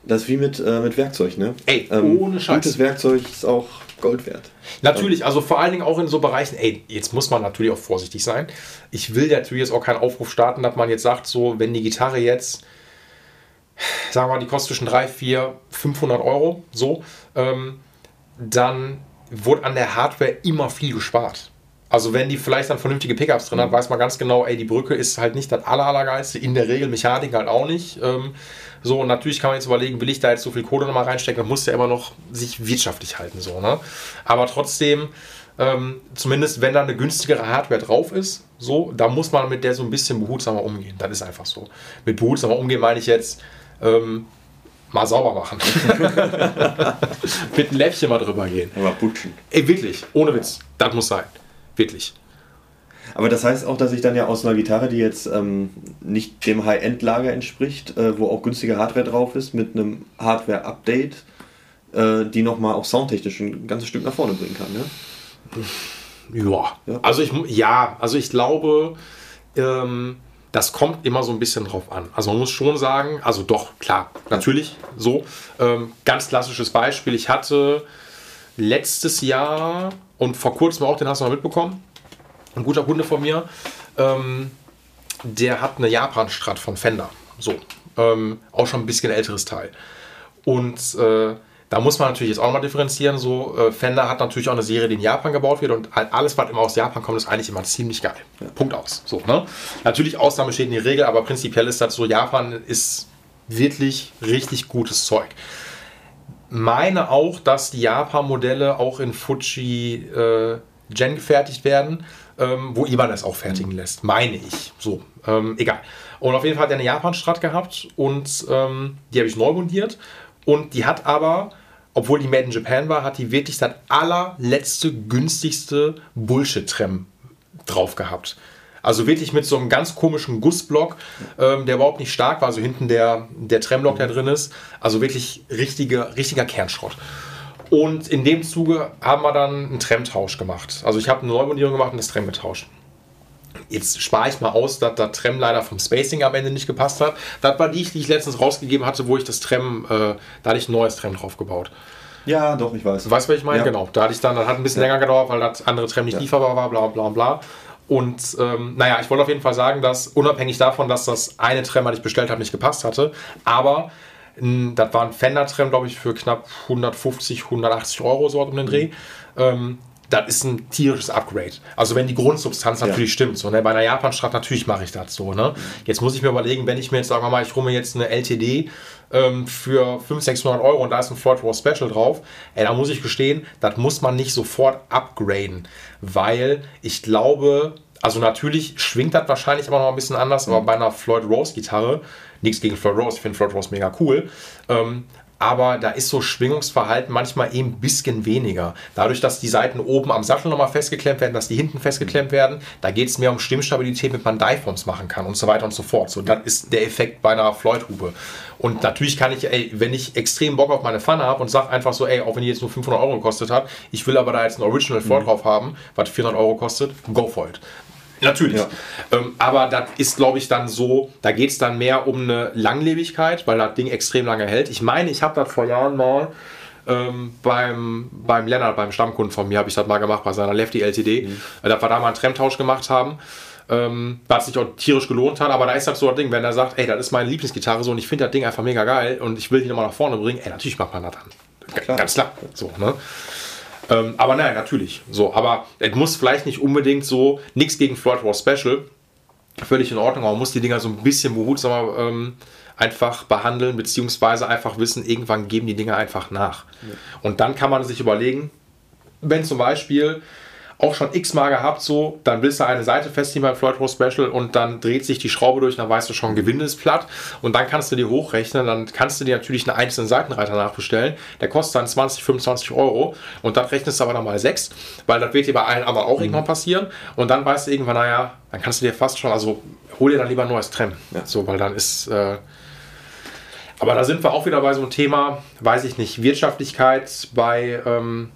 Das ist wie mit, äh, mit Werkzeug, ne? Ey, ohne Scheiß. Gutes Werkzeug ist auch Gold wert. Natürlich, also vor allen Dingen auch in so Bereichen, ey, jetzt muss man natürlich auch vorsichtig sein. Ich will natürlich jetzt auch keinen Aufruf starten, dass man jetzt sagt, so, wenn die Gitarre jetzt, sagen wir mal, die kostet zwischen 3, 4, 500 Euro, so, ähm, dann wird an der Hardware immer viel gespart. Also wenn die vielleicht dann vernünftige Pickups drin hat, weiß man ganz genau, ey, die Brücke ist halt nicht das aller, allergeilste, in der Regel Mechanik halt auch nicht. Ähm, so, und natürlich kann man jetzt überlegen, will ich da jetzt so viel Kohle nochmal reinstecken, dann muss ja immer noch sich wirtschaftlich halten, so, ne? Aber trotzdem, ähm, zumindest wenn da eine günstigere Hardware drauf ist, so, da muss man mit der so ein bisschen behutsamer umgehen. Das ist einfach so. Mit behutsamer umgehen meine ich jetzt, ähm, mal sauber machen. mit einem Läppchen mal drüber gehen. Aber putschen. Ey, wirklich, ohne Witz. Das muss sein. Wirklich. Aber das heißt auch, dass ich dann ja aus einer Gitarre, die jetzt ähm, nicht dem High-End-Lager entspricht, äh, wo auch günstige Hardware drauf ist, mit einem Hardware-Update, äh, die nochmal auch soundtechnisch ein ganzes Stück nach vorne bringen kann. Ne? Ja. ja. Also ich ja, also ich glaube, ähm, das kommt immer so ein bisschen drauf an. Also man muss schon sagen, also doch, klar, natürlich so. Ähm, ganz klassisches Beispiel. Ich hatte letztes Jahr und vor kurzem auch, den hast du noch mitbekommen, ein guter Kunde von mir, ähm, der hat eine Japan-Strat von Fender. So. Ähm, auch schon ein bisschen älteres Teil. Und äh, da muss man natürlich jetzt auch mal differenzieren. So, äh, Fender hat natürlich auch eine Serie, die in Japan gebaut wird und alles, was immer aus Japan kommt, ist eigentlich immer ziemlich geil. Ja. Punkt aus. So, ne? Natürlich Ausnahme steht in die Regel, aber prinzipiell ist das so, Japan ist wirklich richtig gutes Zeug. Meine auch, dass die Japan-Modelle auch in Fuji äh, Gen gefertigt werden, ähm, wo Iban es auch fertigen lässt. Meine ich. So, ähm, egal. Und auf jeden Fall hat er eine Japan-Strat gehabt und ähm, die habe ich neu montiert und die hat aber, obwohl die Made in Japan war, hat die wirklich das allerletzte, günstigste Bullshit-Trem drauf gehabt. Also wirklich mit so einem ganz komischen Gussblock, ähm, der überhaupt nicht stark war. Also hinten der, der Tremblock, der drin ist. Also wirklich richtige, richtiger Kernschrott. Und in dem Zuge haben wir dann einen Tremtausch gemacht. Also ich habe eine Neumodierung gemacht und das Trem getauscht. Jetzt spare ich mal aus, dass der Trem leider vom Spacing am Ende nicht gepasst hat. Das war die, die ich letztens rausgegeben hatte, wo ich das Trem, äh, da hatte ich ein neues Trem drauf gebaut. Ja, doch, ich weiß. Weißt du, was ich meine? Ja. Genau. Da hatte ich dann, das hat ein bisschen ja. länger gedauert, weil das andere Trem nicht ja. lieferbar war, bla bla bla. Und ähm, naja, ich wollte auf jeden Fall sagen, dass unabhängig davon, dass das eine Trem, was ich bestellt habe, nicht gepasst hatte, aber das war ein Fender-Trem, glaube ich, für knapp 150, 180 Euro so um den Dreh. Mhm. Ähm, das ist ein tierisches Upgrade. Also wenn die Grundsubstanz natürlich ja. stimmt. So, ne? Bei einer Japan-Strat natürlich mache ich das so. Ne? Jetzt muss ich mir überlegen, wenn ich mir jetzt, sagen wir mal, ich mir jetzt eine LTD ähm, für 500, 600 Euro und da ist ein Floyd War Special drauf, ey, da muss ich gestehen, das muss man nicht sofort upgraden. Weil ich glaube, also natürlich schwingt das wahrscheinlich immer noch ein bisschen anders, mhm. aber bei einer Floyd Rose Gitarre, nichts gegen Floyd Rose, ich finde Floyd Rose mega cool, ähm, aber da ist so Schwingungsverhalten manchmal eben ein bisschen weniger. Dadurch, dass die Seiten oben am Sattel nochmal festgeklemmt werden, dass die hinten festgeklemmt werden, da geht es mehr um Stimmstabilität, mit man Diaphones machen kann und so weiter und so fort. So, das ist der Effekt bei einer Floyd-Hupe. Und natürlich kann ich, ey, wenn ich extrem Bock auf meine Pfanne habe und sage einfach so, ey, auch wenn die jetzt nur 500 Euro gekostet hat, ich will aber da jetzt ein Original Floyd mhm. drauf haben, was 400 Euro kostet, go for it. Natürlich. Ja. Ähm, aber das ist, glaube ich, dann so, da geht es dann mehr um eine Langlebigkeit, weil das Ding extrem lange hält. Ich meine, ich habe das vor Jahren mal ähm, beim, beim Lennart, beim Stammkunden von mir, habe ich das mal gemacht bei seiner Lefty LTD, mhm. weil wir da mal einen Tremtausch gemacht haben. Ähm, was sich auch tierisch gelohnt hat, aber da ist halt so ein Ding, wenn er sagt, ey, das ist meine Lieblingsgitarre so und ich finde das Ding einfach mega geil und ich will die nochmal nach vorne bringen, ey, natürlich macht man das dann. Klar. Ganz klar. So, ne? Ähm, aber nein, natürlich. So, aber es muss vielleicht nicht unbedingt so, nichts gegen Floyd War Special. Völlig in Ordnung, aber man muss die Dinger so ein bisschen behutsamer ähm, einfach behandeln, beziehungsweise einfach wissen, irgendwann geben die Dinger einfach nach. Ja. Und dann kann man sich überlegen, wenn zum Beispiel auch schon x-mal gehabt, so, dann willst du eine Seite festziehen beim Floyd Rose Special und dann dreht sich die Schraube durch, dann weißt du schon, Gewinde ist platt. Und dann kannst du dir hochrechnen, dann kannst du dir natürlich einen einzelnen Seitenreiter nachbestellen, der kostet dann 20, 25 Euro. Und dann rechnest du aber dann mal 6, weil das wird dir bei allen anderen auch mhm. irgendwann passieren. Und dann weißt du irgendwann, naja, dann kannst du dir fast schon, also hol dir dann lieber ein neues Trem, ja. so, weil dann ist... Äh, aber da sind wir auch wieder bei so einem Thema, weiß ich nicht, Wirtschaftlichkeit bei, ähm,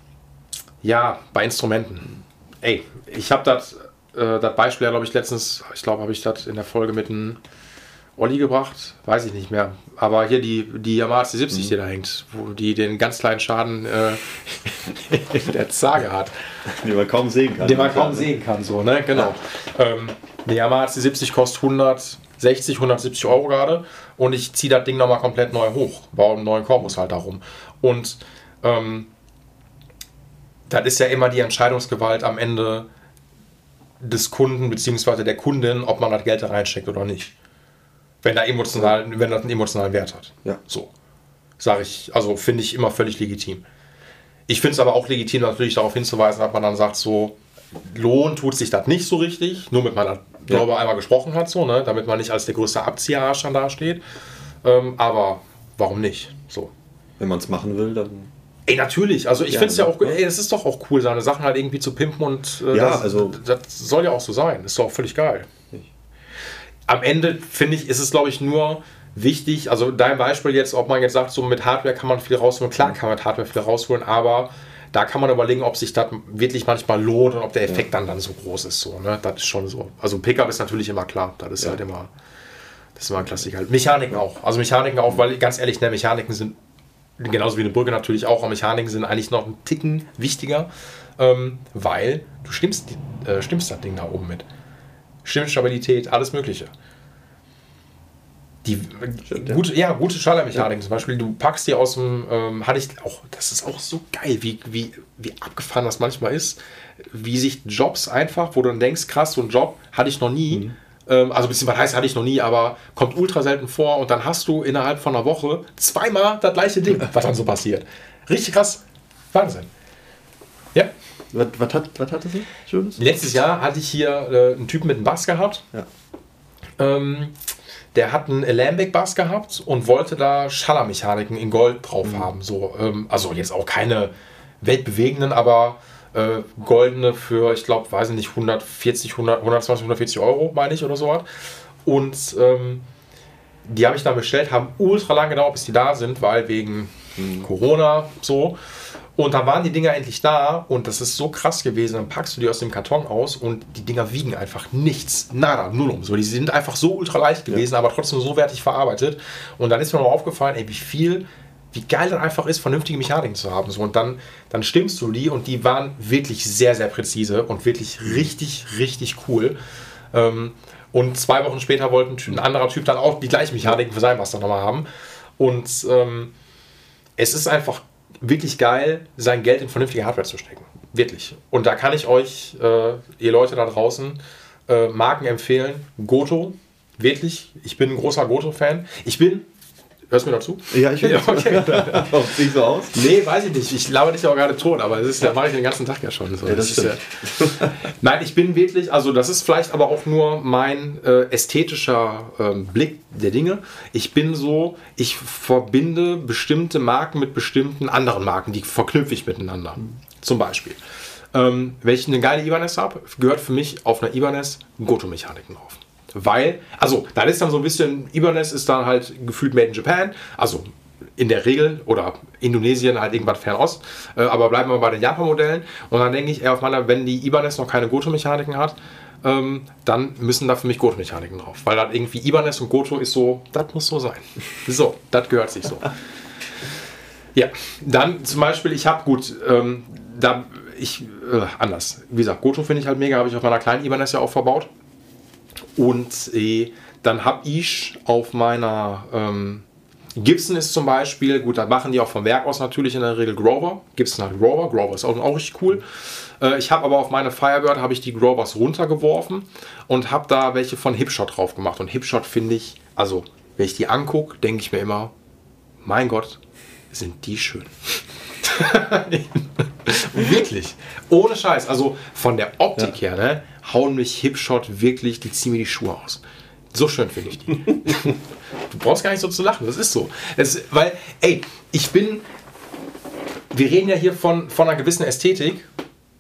ja, bei Instrumenten ey, ich habe das äh, das Beispiel, glaube ich, letztens, ich glaube, habe ich das in der Folge mit einem Olli gebracht, weiß ich nicht mehr. Aber hier die, die Yamaha C70, mhm. die da hängt, wo die den ganz kleinen Schaden äh, in der Zage hat. Den man kaum sehen kann. Den man kaum sehen kann, so, ne? Genau. Ähm, die Yamaha C70 kostet 160, 170 Euro gerade und ich ziehe das Ding nochmal komplett neu hoch, baue einen neuen Korpus halt darum. Und ähm, das ist ja immer die Entscheidungsgewalt am Ende des Kunden bzw. der Kundin, ob man das Geld da reinsteckt oder nicht. Wenn, da emotional, wenn das einen emotionalen Wert hat. Ja. So. Sage ich, also finde ich immer völlig legitim. Ich finde es aber auch legitim, natürlich darauf hinzuweisen, dass man dann sagt, so, lohnt tut sich das nicht so richtig, nur mit man darüber ja. einmal gesprochen hat, so, ne, damit man nicht als der größte Abzieherarsch dann dasteht. Ähm, aber warum nicht? So. Wenn man es machen will, dann Ey, natürlich. Also ich ja, finde es ja auch, ey, es ist doch auch cool, seine Sachen halt irgendwie zu pimpen und äh, ja, das, also das soll ja auch so sein. Ist doch auch völlig geil. Am Ende finde ich, ist es glaube ich nur wichtig, also dein Beispiel jetzt, ob man jetzt sagt, so mit Hardware kann man viel rausholen, klar kann man mit Hardware viel rausholen, aber da kann man überlegen, ob sich das wirklich manchmal lohnt und ob der Effekt dann, dann so groß ist. So, ne? Das ist schon so. Also Pickup ist natürlich immer klar, das ist Ja. halt immer, das ist immer ein Klassiker. Mechaniken auch, also Mechaniken auch, weil ganz ehrlich, ne, Mechaniken sind genauso wie eine Brücke natürlich auch, aber Mechaniken sind eigentlich noch ein Ticken wichtiger, ähm, weil du stimmst, äh, stimmst das Ding da oben mit. Stimmstabilität, alles Mögliche. Die Stimmt, ja. gute, ja, gute Schallermechaniken zum Beispiel, du packst die aus dem, ähm, hatte ich auch, das ist auch so geil, wie, wie, wie abgefahren das manchmal ist, wie sich Jobs einfach, wo du dann denkst, krass, so ein Job hatte ich noch nie, ähm, also beziehungsweise heißt hatte ich noch nie, aber kommt ultra selten vor und dann hast du innerhalb von einer Woche zweimal das gleiche Ding, was dann so passiert. Richtig krass. Wahnsinn. Ja. Was, was, hat, was hattest du? Schönes? Letztes Jahr hatte ich hier äh, einen Typen mit einem Bass gehabt. Ja. Ähm, der hat einen Alembic-Bass gehabt und wollte da Schallermechaniken in Gold drauf haben. So, ähm, also jetzt auch keine weltbewegenden, aber äh, goldene für, ich glaube, weiß ich nicht, 140, 100, 120, 140 Euro, meine ich, oder so was. Und ähm, die habe ich dann bestellt, haben ultra lang gedauert, bis die da sind, weil wegen Corona so. Und dann waren die Dinger endlich da und das ist so krass gewesen. Dann packst du die aus dem Karton aus und die Dinger wiegen einfach nichts. Nada, null um. So, die sind einfach so ultra leicht gewesen, aber trotzdem so wertig verarbeitet. Und dann ist mir noch aufgefallen, ey, wie viel, wie geil das einfach ist, vernünftige Mechaniken zu haben. So, und dann, dann stimmst du die und die waren wirklich sehr, sehr präzise und wirklich richtig, richtig cool. Ähm, und zwei Wochen später wollte ein, anderer Typ dann auch die gleichen Mechaniken für sein Master nochmal haben. Und ähm, es ist einfach wirklich geil, sein Geld in vernünftige Hardware zu stecken. Wirklich. Und da kann ich euch, äh, ihr Leute da draußen, äh, Marken empfehlen. Goto, wirklich. Ich bin ein großer Goto-Fan. Ich bin, hörst du mir dazu? Ja, ich Ja, okay. Sieht so aus? Nee, weiß ich nicht. Ich laber dich auch gerade tot, aber das ist, da mache ich den ganzen Tag ja schon. So. Ja, das ist ja, Nein, ich bin wirklich, also das ist vielleicht aber auch nur mein äh, ästhetischer ähm, Blick der Dinge. Ich bin so, ich verbinde bestimmte Marken mit bestimmten anderen Marken, die verknüpfe ich miteinander. Zum Beispiel. Ähm, wenn ich eine geile Ibanez habe, gehört für mich auf einer Ibanez Goto-Mechaniken drauf. Weil, also, dann ist dann so ein bisschen, Ibanez ist dann halt gefühlt made in Japan, also in der Regel oder Indonesien halt irgendwas Fernost, äh, aber bleiben wir bei den Japan-Modellen und dann denke ich eher auf meiner, wenn die Ibanez noch keine Goto-Mechaniken hat, ähm, dann müssen da für mich Goto-Mechaniken drauf, weil dann irgendwie Ibanez und Goto ist so, das muss so sein. So, das gehört sich so. Ja, dann zum Beispiel, ich habe gut, ähm, da ich, äh, anders. Wie gesagt, Goto finde ich halt mega, habe ich auf meiner kleinen Ibanez ja auch verbaut. Und äh, dann habe ich auf meiner ähm, Gibson ist zum Beispiel, gut, da machen die auch vom Werk aus natürlich in der Regel Grover. Gibson hat Grover, Grover ist auch, auch richtig cool. Äh, ich habe aber auf meine Firebird habe ich die Grovers runtergeworfen und habe da welche von Hipshot drauf gemacht. Und Hipshot finde ich, also wenn ich die angucke, denke ich mir immer, mein Gott, sind die schön. wirklich. Ohne Scheiß. Also von der Optik her, ne, hauen mich Hipshot wirklich, die ziehen mir die Schuhe aus. So schön finde ich die. du brauchst gar nicht so zu lachen, das ist so. Das, weil, ey, ich bin. Wir reden ja hier von, von einer gewissen Ästhetik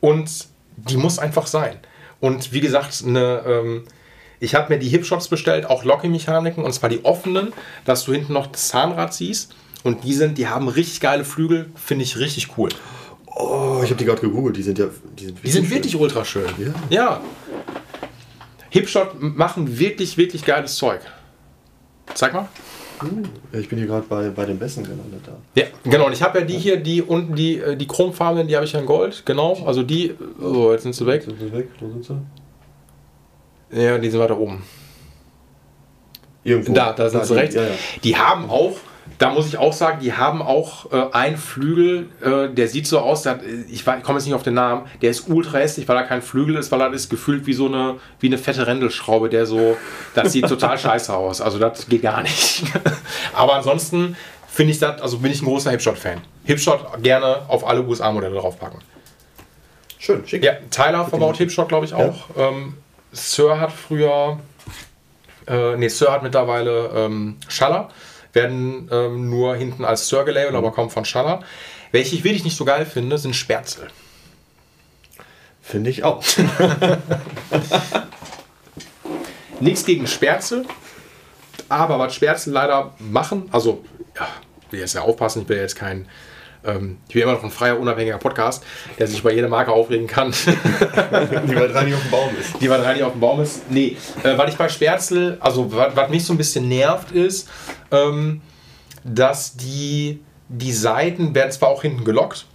und die muss einfach sein. Und wie gesagt, eine, ähm, ich habe mir die Hipshots bestellt, auch Locky-Mechaniken, und zwar die offenen, dass du hinten noch das Zahnrad siehst. Und die sind, die haben richtig geile Flügel, finde ich richtig cool. Oh, ich habe die gerade gegoogelt. Die sind ja. Die sind, Die sind schön. wirklich ultra schön. Ja. ja. Hipshot machen wirklich, wirklich geiles Zeug. Zeig mal. Ja, ich bin hier gerade bei, bei den Besten gelandet da. Ja, genau. Und ich habe ja die hier, die unten, die, äh, die chromfarbenen, die habe ich ja in Gold. Genau. Also die. So, jetzt sind sie weg. Sind sie weg? Wo sind sie? Ja, die sind weiter oben. Irgendwo. Da, da sind sie die- rechts. Ja, ja. Die haben auch, da muss ich auch sagen, die haben auch äh, einen Flügel, äh, der sieht so aus, hat, äh, ich, ich komme jetzt nicht auf den Namen, der ist ultra hässlich, weil er kein Flügel ist, weil er ist gefühlt wie so eine, wie eine fette Rändelschraube, der so, das sieht total scheiße aus. Also das geht gar nicht. Aber ansonsten finde ich das, also bin ich ein großer Hipshot-Fan. Hipshot gerne auf alle USA-Modelle draufpacken. Schön, schick. Ja, Tyler verbaut Hipshot, glaube ich, auch. Ähm, Sir hat früher, äh, nee, Sir hat mittlerweile ähm, Schaller, werden ähm, nur hinten als Sir gelabelt, aber kommen von Schaller. Welche ich wirklich nicht so geil finde, sind Sperzel. Finde ich auch. Nichts gegen Sperzel, Aber was Sperzel leider machen, also, ja, ich will jetzt ja aufpassen, ich bin jetzt kein, ähm, ich bin immer noch ein freier, unabhängiger Podcast, der sich über jede Marke aufregen kann. Die weit rein auf dem Baum ist. Die weit rein auf dem Baum ist. Nee, äh, weil ich bei Sperzel, also was, was mich so ein bisschen nervt, ist, ähm, dass die, die Seiten werden zwar auch hinten gelockt,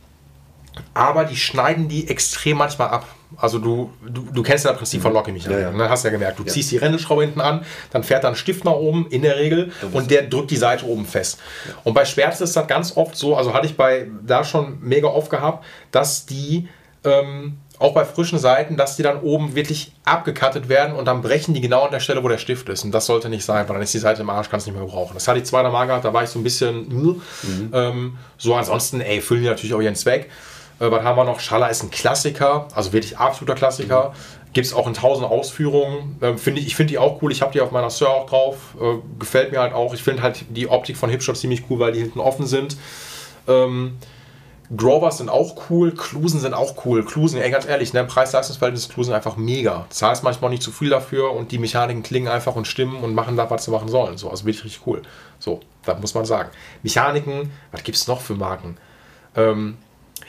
aber die schneiden die extrem manchmal ab. Also du, du, du kennst ja das Prinzip von Lockmechanik, Ja, ja. ne? hast ja gemerkt. Du ziehst die Rändelschraube hinten an, dann fährt da ein Stift nach oben, in der Regel, und der drückt die Seite oben fest. Und bei Sperzel ist das ganz oft so, also hatte ich bei da schon mega oft gehabt, dass die ähm, auch bei frischen Seiten, dass die dann oben wirklich abgekattet werden und dann brechen die genau an der Stelle, wo der Stift ist. Und das sollte nicht sein, weil dann ist die Seite im Arsch, kannst du nicht mehr gebrauchen. Das hatte ich zweimal mal gehabt, da war ich so ein bisschen. Ähm, so ansonsten, ey, füllen die natürlich auch ihren Zweck. Äh, was haben wir noch? Schaller ist ein Klassiker, also wirklich absoluter Klassiker. Gibt es auch in tausend Ausführungen. Ähm, find ich ich finde die auch cool. Ich habe die auf meiner Sir auch drauf. Äh, gefällt mir halt auch. Ich finde halt die Optik von Hipshot ziemlich cool, weil die hinten offen sind. Ähm, Grovers sind auch cool, Klusen sind auch cool. Klusen, ey, ganz ehrlich, ne, Preis-Leistungsverhältnis ist Klusen einfach mega. Zahlst manchmal nicht zu viel dafür und die Mechaniken klingen einfach und stimmen und machen da, was sie machen sollen. So, also wirklich richtig cool. So, das muss man sagen. Mechaniken, was gibt es noch für Marken? Ähm,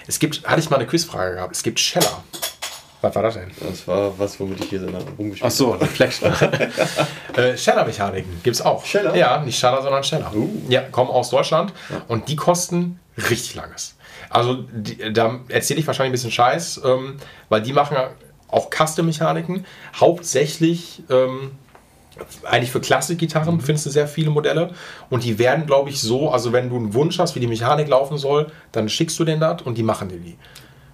es gibt, hatte ich mal eine Quizfrage gehabt, es gibt Scheller. Was war das denn? Das war was, womit ich hier so rumgespielt Ach so, Reflex. äh, Scheller-Mechaniken gibt es auch. Scheller? Ja, nicht Scheller, sondern Scheller. Uh. Ja, kommen aus Deutschland und die kosten richtig langes. Also die, da erzähle ich wahrscheinlich ein bisschen Scheiß, ähm, weil die machen auch Custom-Mechaniken. Hauptsächlich ähm, eigentlich für Klassikgitarren findest du sehr viele Modelle. Und die werden, glaube ich, so, also wenn du einen Wunsch hast, wie die Mechanik laufen soll, dann schickst du den das und die machen dir die.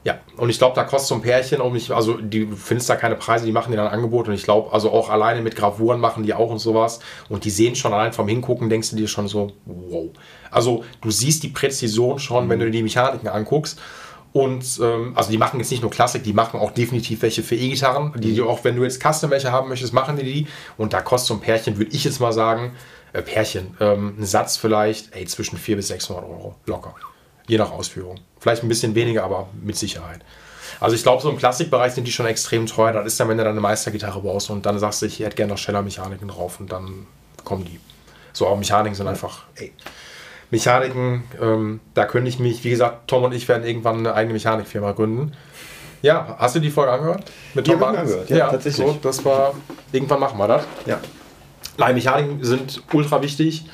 Ja, und ich glaube, da kostet so ein Pärchen auch nicht, also die du findest da keine Preise, die machen dir dann ein Angebot. Und ich glaube, also auch alleine mit Gravuren machen die auch und sowas. Und die sehen schon allein vom Hingucken, denkst du dir schon so, wow. Also du siehst die Präzision schon, wenn du dir die Mechaniken anguckst und ähm, also die machen jetzt nicht nur Klassik, die machen auch definitiv welche für E-Gitarren, die, die auch, wenn du jetzt Custom welche haben möchtest, machen die die und da kostet so ein Pärchen, würde ich jetzt mal sagen, äh, Pärchen, ähm, ein Satz vielleicht, ey, zwischen 400 bis 600 Euro, locker. Je nach Ausführung. Vielleicht ein bisschen weniger, aber mit Sicherheit. Also ich glaube, so im Klassikbereich sind die schon extrem teuer. Das ist dann, wenn du dann eine Meistergitarre baust und dann sagst du, ich hätte gerne noch Scheller-Mechaniken drauf und dann kommen die. So, auch Mechaniken sind einfach, ey. Mechaniken, ähm, da könnte ich mich, wie gesagt, Tom und ich werden irgendwann eine eigene Mechanikfirma gründen. Ja, hast du die Folge angehört? Mit Tom Bartels? angehört, ja, tatsächlich. So, das war, irgendwann machen wir das. Ja. Nein, Mechaniken sind ultra wichtig.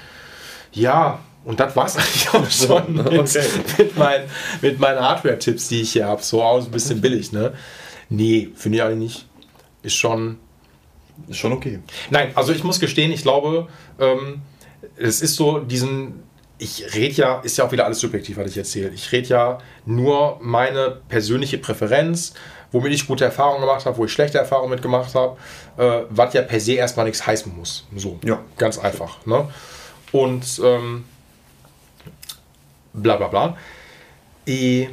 Ja, und das war es eigentlich auch schon mit, Okay. mit, meinen, mit meinen Hardware-Tipps, die ich hier habe. So aus ein bisschen billig, ne? Nee, finde ich eigentlich nicht. Ist schon. Ist schon okay. Nein, also ich muss gestehen, ich glaube, ähm, es ist so diesen. Ich rede ja, ist ja auch wieder alles subjektiv, was ich erzähle. Ich rede ja nur meine persönliche Präferenz, womit ich gute Erfahrungen gemacht habe, wo ich schlechte Erfahrungen mitgemacht habe, äh, was ja per se erstmal nichts heißen muss. So, Ja. ganz einfach. Ne? Und ähm, bla bla bla. Eh,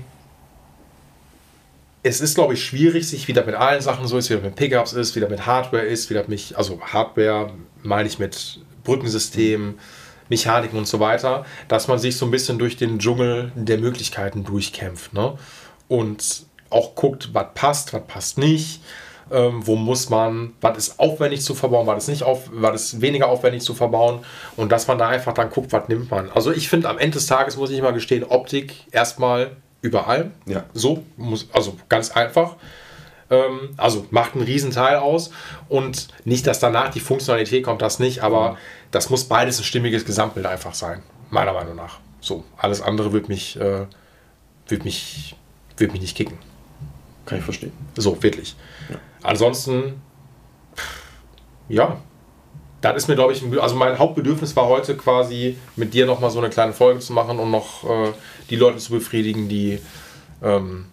es ist, glaube ich, schwierig, sich wieder mit allen Sachen so ist, wie das mit Pickups ist, wie das mit Hardware ist, wie das mich, also Hardware meine ich mit Brückensystemen, Mechaniken und so weiter, dass man sich so ein bisschen durch den Dschungel der Möglichkeiten durchkämpft. Ne? Und auch guckt, was passt, was passt nicht. Ähm, wo muss man, was ist aufwendig zu verbauen, was ist nicht auf, was ist weniger aufwendig zu verbauen und dass man da einfach dann guckt, was nimmt man. Also ich finde am Ende des Tages muss ich mal gestehen, Optik erstmal überall. Ja. So, muss, also ganz einfach. Ähm, also macht einen riesen Teil aus und nicht, dass danach die Funktionalität kommt, das nicht, aber das muss beides ein stimmiges Gesamtbild einfach sein, meiner Meinung nach. So, alles andere wird mich, äh, wird mich, wird mich nicht kicken. Kann ich verstehen. So, wirklich. Ansonsten, ja, das ist mir, glaube ich, also mein Hauptbedürfnis war heute quasi mit dir nochmal so eine kleine Folge zu machen und noch äh, die Leute zu befriedigen, die ähm,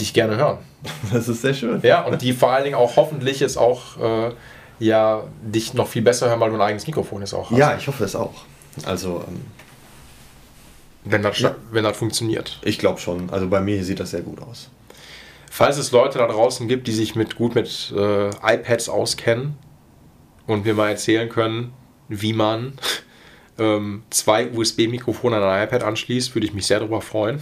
dich gerne hören. Das ist sehr schön. Ja, und die vor allen Dingen auch hoffentlich jetzt auch äh, ja, dich noch viel besser hören, weil du ein eigenes Mikrofon jetzt auch hast. Ja, ich hoffe es auch. Also, ähm, Wenn das, Ja. wenn das funktioniert. ich glaube schon. Also bei mir sieht das sehr gut aus. Falls es Leute da draußen gibt, die sich mit gut mit äh, iPads auskennen und mir mal erzählen können, wie man ähm, zwei USB-Mikrofone an ein iPad anschließt, würde ich mich sehr darüber freuen.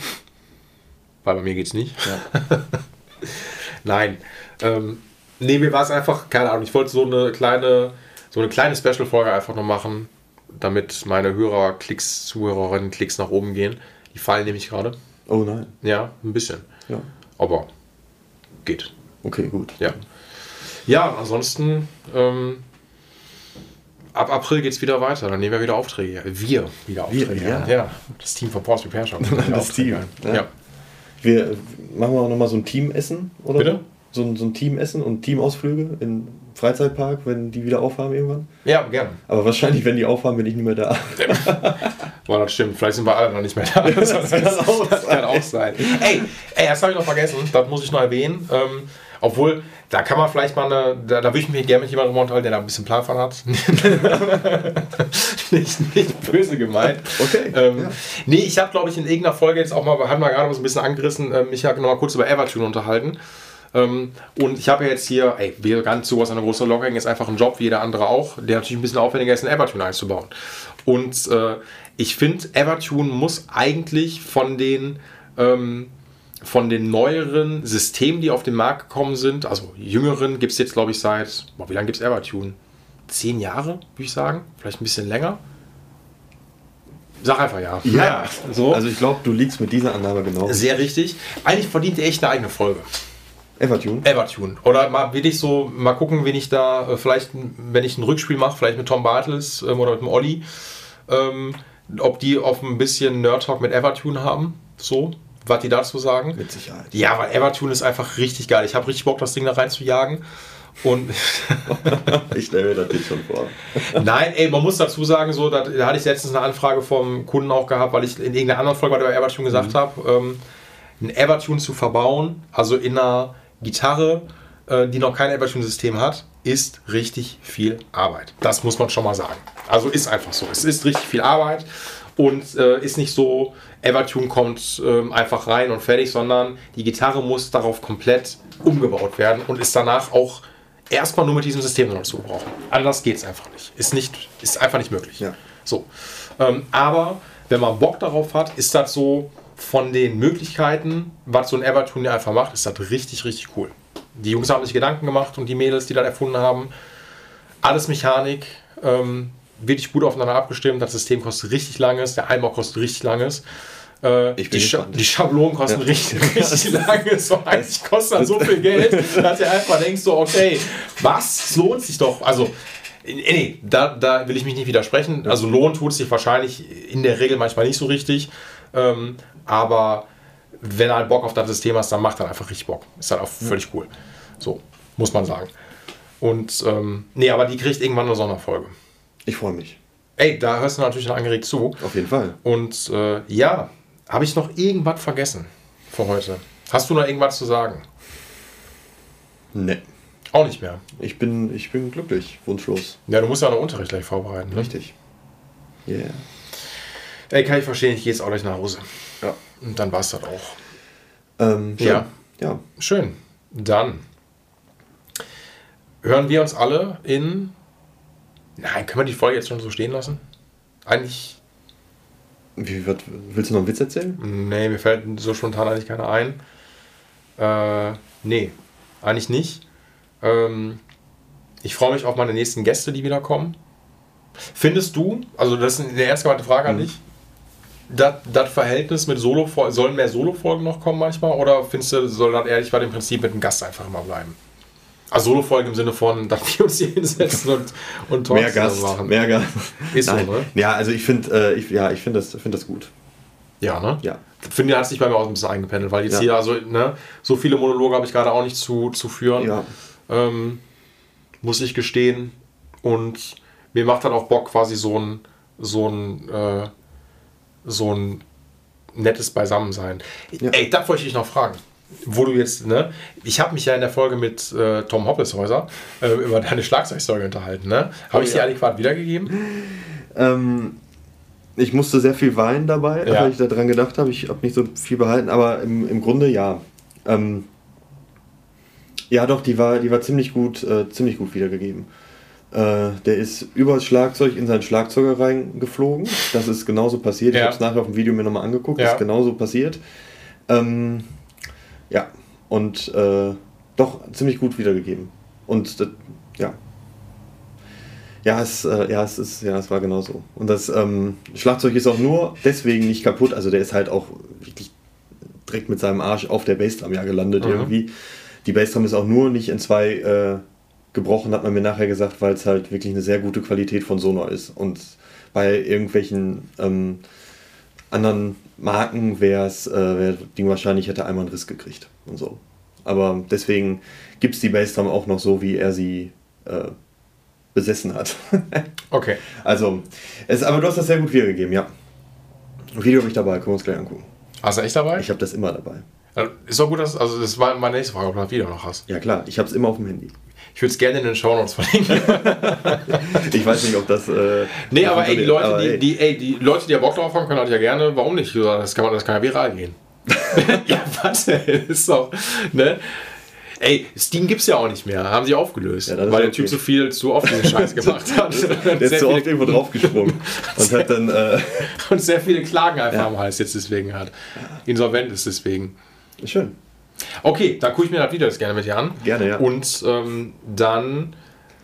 Weil bei mir geht's nicht. Ja. Nein. Ähm, nee, mir war es einfach, keine Ahnung, ich wollte so eine kleine, so eine kleine Special-Folge einfach nur machen, damit meine Hörer-Klicks, Zuhörerinnen-Klicks nach oben gehen. Die fallen nämlich gerade. Oh nein. Ja, ein bisschen. Ja. Aber geht. Okay, gut. Ja. Ja, ansonsten ähm, ab April geht es wieder weiter. Dann nehmen wir wieder Aufträge. Wir wieder Aufträge. ja. ja. Das Team von Porsche Repair Shop. Das Aufträge Team, ja. Ja. Wir machen wir auch nochmal so ein Teamessen oder Bitte? so? So ein, so ein Teamessen und Teamausflüge im Freizeitpark, wenn die wieder aufhaben irgendwann. ja, gerne. Aber wahrscheinlich, wenn die aufhaben, bin ich nicht mehr da. Boah, das stimmt. Vielleicht sind wir alle noch nicht mehr da. Das, kann auch das kann auch sein. Ey, ey das habe ich noch vergessen. Das muss ich noch erwähnen. Ähm, obwohl, da kann man vielleicht mal eine. Da, da würde ich mich gerne mit jemandem unterhalten, der da ein bisschen Plan von hat. nicht, nicht böse gemeint. Okay, Ähm, ja. Nee, ich habe, glaube ich, in irgendeiner Folge jetzt auch mal, haben wir gerade mal so ein bisschen angerissen, ähm, ich habe noch mal kurz über Evertune unterhalten. Ähm, und ich habe ja jetzt hier, ey, wir ganz sowas an eine große Logging ist einfach ein Job, wie jeder andere auch, der natürlich ein bisschen aufwendiger ist, ein Evertune einzubauen. Und äh, ich finde, Evertune muss eigentlich von den ähm, von den neueren Systemen, die auf den Markt gekommen sind, also jüngeren, gibt es jetzt, glaube ich, seit, boah, wie lange gibt es Evertune? Zehn Jahre, würde ich sagen. Vielleicht ein bisschen länger. Sag einfach ja. so. Also ich glaube, du liegst mit dieser Annahme genau. Sehr richtig. Eigentlich verdient er echt eine eigene Folge. Evertune. Evertune. Oder mal wirklich so, mal gucken, wen ich da, äh, vielleicht, wenn ich ein Rückspiel mache, vielleicht mit Tom Bartels ähm, oder mit dem Olli, ähm, ob die auf ein bisschen Nerd Talk mit Evertune haben. So, was die dazu sagen. Mit Sicherheit. Ja, weil Evertune ist einfach richtig geil. Ich habe richtig Bock, das Ding da rein zu jagen. Und Ich stelle mir das jetzt schon vor. Nein, ey, man muss dazu sagen, so, da, da hatte ich letztens eine Anfrage vom Kunden auch gehabt, weil ich in irgendeiner anderen Folge über Evertune gesagt habe, ähm, ein Evertune zu verbauen, also in einer Gitarre, äh, die noch kein Evertune-System hat, ist richtig viel Arbeit. Das muss man schon mal sagen. Also ist einfach so. Es ist richtig viel Arbeit und äh, ist nicht so, Evertune kommt ähm, einfach rein und fertig, sondern die Gitarre muss darauf komplett umgebaut werden und ist danach auch erstmal nur mit diesem System noch zu gebrauchen. Anders geht es einfach nicht. Ist, nicht. ist einfach nicht möglich. Ja. So. Ähm, aber wenn man Bock darauf hat, ist das so von den Möglichkeiten, was so ein Evertune einfach macht, ist das richtig, richtig cool. Die Jungs haben sich Gedanken gemacht und die Mädels, die das erfunden haben, alles Mechanik, ähm, wirklich gut aufeinander abgestimmt. Das System kostet richtig langes, der Eimer kostet richtig langes. Äh, die, Scha die Schablonen kosten richtig, richtig lange. So, eigentlich kostet das so viel Geld, dass du einfach denkst, so, okay, was? Lohnt sich doch. Also, nee, da, da will ich mich nicht widersprechen. Also, Lohn tut es sich wahrscheinlich in der Regel manchmal nicht so richtig. Ähm, aber wenn du halt Bock auf das System hast, dann macht das einfach richtig Bock. Ist halt auch völlig cool. So, muss man sagen. Und, ähm, nee, aber die kriegt irgendwann eine Sonderfolge. Ich freue mich. Ey, da hörst du natürlich noch angeregt zu. Auf jeden Fall. Und äh, ja, habe ich noch irgendwas vergessen für heute? Hast du noch irgendwas zu sagen? Ne. Auch nicht mehr. Ich bin, ich bin glücklich, wunschlos. Ja, du musst ja noch Unterricht gleich vorbereiten. Ne? Richtig. Yeah. Ey, kann ich verstehen, ich gehe jetzt auch gleich nach Hause. Ja. Und dann war es das auch. Ähm, schön. Ja. Ja. Schön. Dann hören wir uns alle in. Nein, können wir die Folge jetzt schon so stehen lassen? Eigentlich. Wie wird, willst du noch einen Witz erzählen? Nee, mir fällt so spontan eigentlich keiner ein. Äh, nee, eigentlich nicht. Ähm, ich freue mich auf meine nächsten Gäste, die wieder kommen. Findest du, also das ist eine gemeinte Frage an dich, das, das Verhältnis mit Solo sollen mehr Solo-Folgen noch kommen manchmal oder findest du, soll das ehrlich bei dem Prinzip mit dem Gast einfach immer bleiben? Also Solo-Folgen im Sinne von, dass wir uns hier hinsetzen und, und Talks Mehr Gast, machen. mehr Gast. Ist so, Nein. ne? Ja, also ich finde, äh, ich, ja, ich finde das, find das gut. Ja, ne? Ja. Finde, hat sich bei mir auch ein bisschen eingependelt, weil jetzt Ja. hier, also, ne, so viele Monologe habe ich gerade auch nicht zu, zu führen. Ja. Ähm, muss ich gestehen. Und mir macht dann auch Bock, quasi so ein, so ein, äh, so ein nettes Beisammensein. Ja. Ey, da wollte ich dich noch fragen. Wo du jetzt, ne? Ich habe mich ja in der Folge mit äh, Tom Hoppelshäuser äh, über deine Schlagzeugstory unterhalten, ne? Habe ich Oh, sie ja. adäquat wiedergegeben? Ähm, ich musste sehr viel weinen dabei, Ja. weil ich daran gedacht habe. Ich habe nicht so viel behalten, aber im, im Grunde ja. Ähm, ja, doch, die war, die war ziemlich gut, äh, ziemlich gut wiedergegeben. Äh, der ist übers Schlagzeug in seinen Schlagzeuger reingeflogen. Das ist genauso passiert. Ich Ja. habe es nachher auf dem Video mir nochmal angeguckt. Ja. Das ist genauso passiert. Ähm, ja, und äh, doch ziemlich gut wiedergegeben. Und das, ja. Ja, es, äh, ja, es ist, ja, es war genau so. Und das ähm, Schlagzeug ist auch nur deswegen nicht kaputt. Also der ist halt auch wirklich direkt mit seinem Arsch auf der Bassdrum ja gelandet Mhm. irgendwie. Die Bassdrum ist auch nur nicht in zwei äh, gebrochen, hat man mir nachher gesagt, weil es halt wirklich eine sehr gute Qualität von Sonor ist. Und bei irgendwelchen ähm, anderen Marken wäre es, äh, wär das Ding wahrscheinlich hätte einmal einen Riss gekriegt und so. Aber deswegen gibt es die Bassdrum auch noch so, wie er sie äh, besessen hat. Okay. also, es, aber du hast das sehr gut wiedergegeben, ja. Video habe ich dabei, können wir uns gleich angucken. Hast du echt dabei? Ich habe das immer dabei. Ja, Ist doch gut, dass, also das war meine nächste Frage, ob du das Video noch hast. Ja klar, ich habe es immer auf dem Handy. Ich würde es gerne in den Shownotes verlinken. Ich weiß nicht, ob das. Äh, nee, aber ey, die Leute, aber die, ey, die, ey, die Leute, die ja Bock drauf haben, können halt ja gerne, warum nicht? Das kann, man, das kann ja viral gehen. ja, warte, ist doch, ne? Ey, Steam gibt's ja auch nicht mehr. Haben sie aufgelöst. Ja, weil der okay. Typ so viel zu oft diesen Scheiß gemacht hat. der ist zu oft irgendwo draufgesprungen und hat dann. Äh, und sehr viele Klagen einfach Ja. am Hals jetzt deswegen hat. Insolvent ist deswegen. Schön. Okay, dann gucke ich mir das Video jetzt gerne mit dir an. Gerne, ja. Und ähm, dann,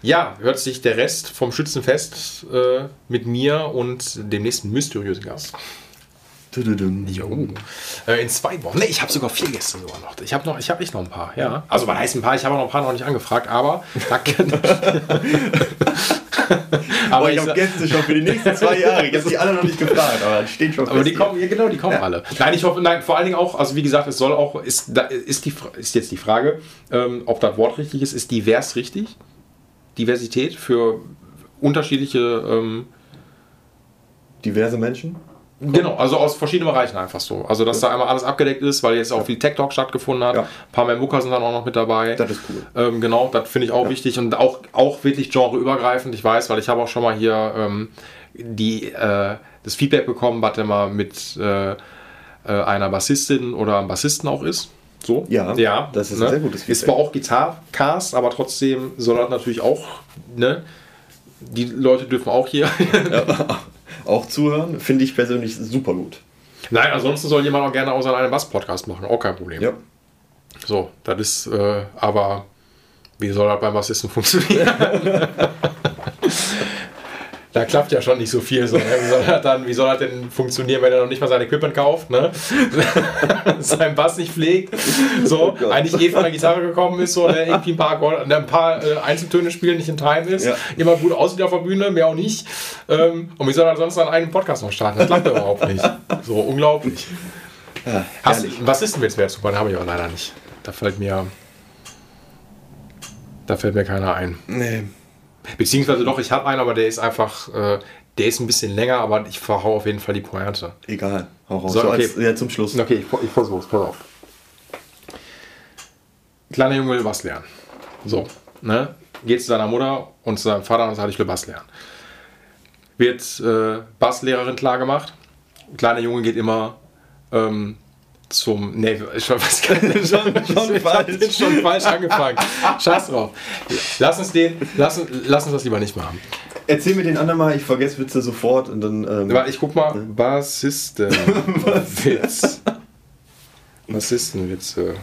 ja, hört sich der Rest vom Schützenfest äh, mit mir und dem nächsten mysteriösen Gast. Tududum. Jo. Äh, in zwei Wochen. Ne, ich habe sogar vier Gäste sogar noch. Ich habe noch, ich habe echt noch ein paar. Ja. Also man heißt ein paar. Ich habe auch noch ein paar noch nicht angefragt, aber. Aber aber ich habe Gäste schon für die nächsten zwei Jahre. Ich habe die alle noch nicht gefragt, aber steht schon Aber die fest. kommen, ja genau, die kommen alle. Nein, ich hoffe, nein, vor allen Dingen auch, also wie gesagt, es soll auch, ist, da ist, die, ist jetzt die Frage, ähm, ob das Wort richtig ist, ist divers richtig? Diversität für unterschiedliche, ähm, Diverse Menschen? Genau, also aus verschiedenen Bereichen einfach so. Also, dass da einmal alles abgedeckt ist, weil jetzt auch viel Tech Talk stattgefunden hat. Ja. Ein paar mehr Mucker sind dann auch noch mit dabei. Das ist cool. Ähm, genau, das finde ich auch wichtig und auch, auch wirklich genreübergreifend. Ich weiß, weil ich habe auch schon mal hier ähm, die, äh, das Feedback bekommen, was immer mit äh, äh, einer Bassistin oder einem Bassisten auch ist. So? Ja, ja das ist ein sehr gutes Ist Feedback. zwar auch Gitarcast, aber trotzdem soll das natürlich auch, ne? Die Leute dürfen auch hier. Auch zuhören, finde ich persönlich super gut. Nein, ansonsten soll jemand auch gerne auch seinen eigenen Bass-Podcast machen, auch kein Problem. Ja. So, das ist, äh, aber wie soll das beim Bassisten funktionieren? da klappt ja schon nicht so viel. So, ne? wie, soll das dann, wie soll das denn funktionieren, wenn er noch nicht mal sein Equipment kauft, ne? seinen Bass nicht pflegt, so, Gott. eigentlich eh von der Gitarre gekommen ist, so, ne? irgendwie ein paar, Akkorde, ne? ein paar äh, Einzeltöne spielen, nicht in Time ist, Ja. immer gut aussieht auf der Bühne, mehr auch nicht. Ähm, und wie soll er sonst seinen eigenen Podcast noch starten? Das klappt ja überhaupt nicht. So, unglaublich. Ja, Hast, was ist denn jetzt wer super? Den habe ich aber leider nicht. Da fällt mir. Da fällt mir keiner ein. Nee. Beziehungsweise doch, ich habe einen, aber der ist einfach. Äh, der ist ein bisschen länger, aber ich verhau auf jeden Fall die Pointe. Egal. Hau raus. So, So, okay. als, ja, zum Schluss. Okay, ich, ich versuch's, pass auf. Kleiner Junge will Bass lernen. So, ne? Geht zu seiner Mutter und zu seinem Vater und sagt, ich will Bass lernen. Wird äh, Basslehrerin klar gemacht. Kleiner Junge geht immer ähm, zum. Nee, ich weiß gar nicht. Schon- schon falsch. schon falsch angefangen. Scheiß drauf. Lass uns den, lass, uns- lass uns das lieber nicht machen. Erzähl mir den anderen mal, ich vergesse Witze sofort und dann. Ähm, ich guck mal. Bassistenwitz. Bassistenwitze.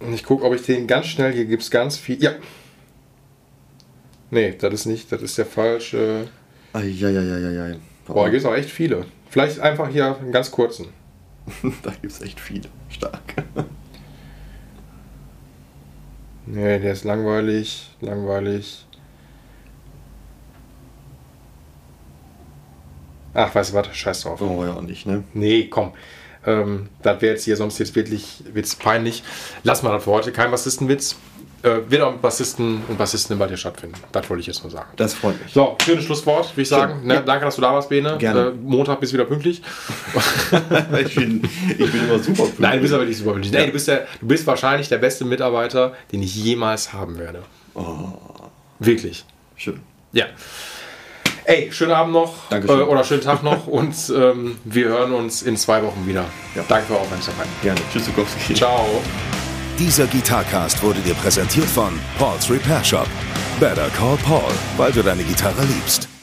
Und ich guck, ob ich den ganz schnell. Hier gibt es ganz viel. Ja. Nee, das ist nicht. Das ist der falsche. Eieieiei. Boah, hier gibt es auch echt viele. Vielleicht einfach hier einen ganz kurzen. da gibt es echt viele. Stark. Nee, der ist langweilig. Langweilig. Ach, weißt du was? Scheiß drauf. Oh ja, nicht, ne? Nee, komm. Ähm, das wäre jetzt hier sonst jetzt wirklich wird's peinlich. Lass mal das für heute. Kein Bassistenwitz. Äh, wird auch mit Bassisten und Bassistinnen bei dir stattfinden. Das wollte ich jetzt nur sagen. Das freut mich. So, schönes Schlusswort, würde ich sagen. Ne, Ja. Danke, dass du da warst, Bene. Gerne. Äh, Montag bist du wieder pünktlich. ich, bin, ich bin immer super. Nein, du bist aber wirklich super pünktlich. Nee, du, bist der, du bist wahrscheinlich der beste Mitarbeiter, den ich jemals haben werde. Oh. Wirklich. Schön. Ja. Ey, schönen Abend noch äh, Dankeschön. oder schönen Tag noch und ähm, wir hören uns in zwei Wochen wieder. Ja. Danke für eure Aufmerksamkeit. Gerne. Tschüss, Zukowski. Ciao. Dieser Gitarcast wurde dir präsentiert von Paul's Repair Shop. Better call Paul, weil du deine Gitarre liebst.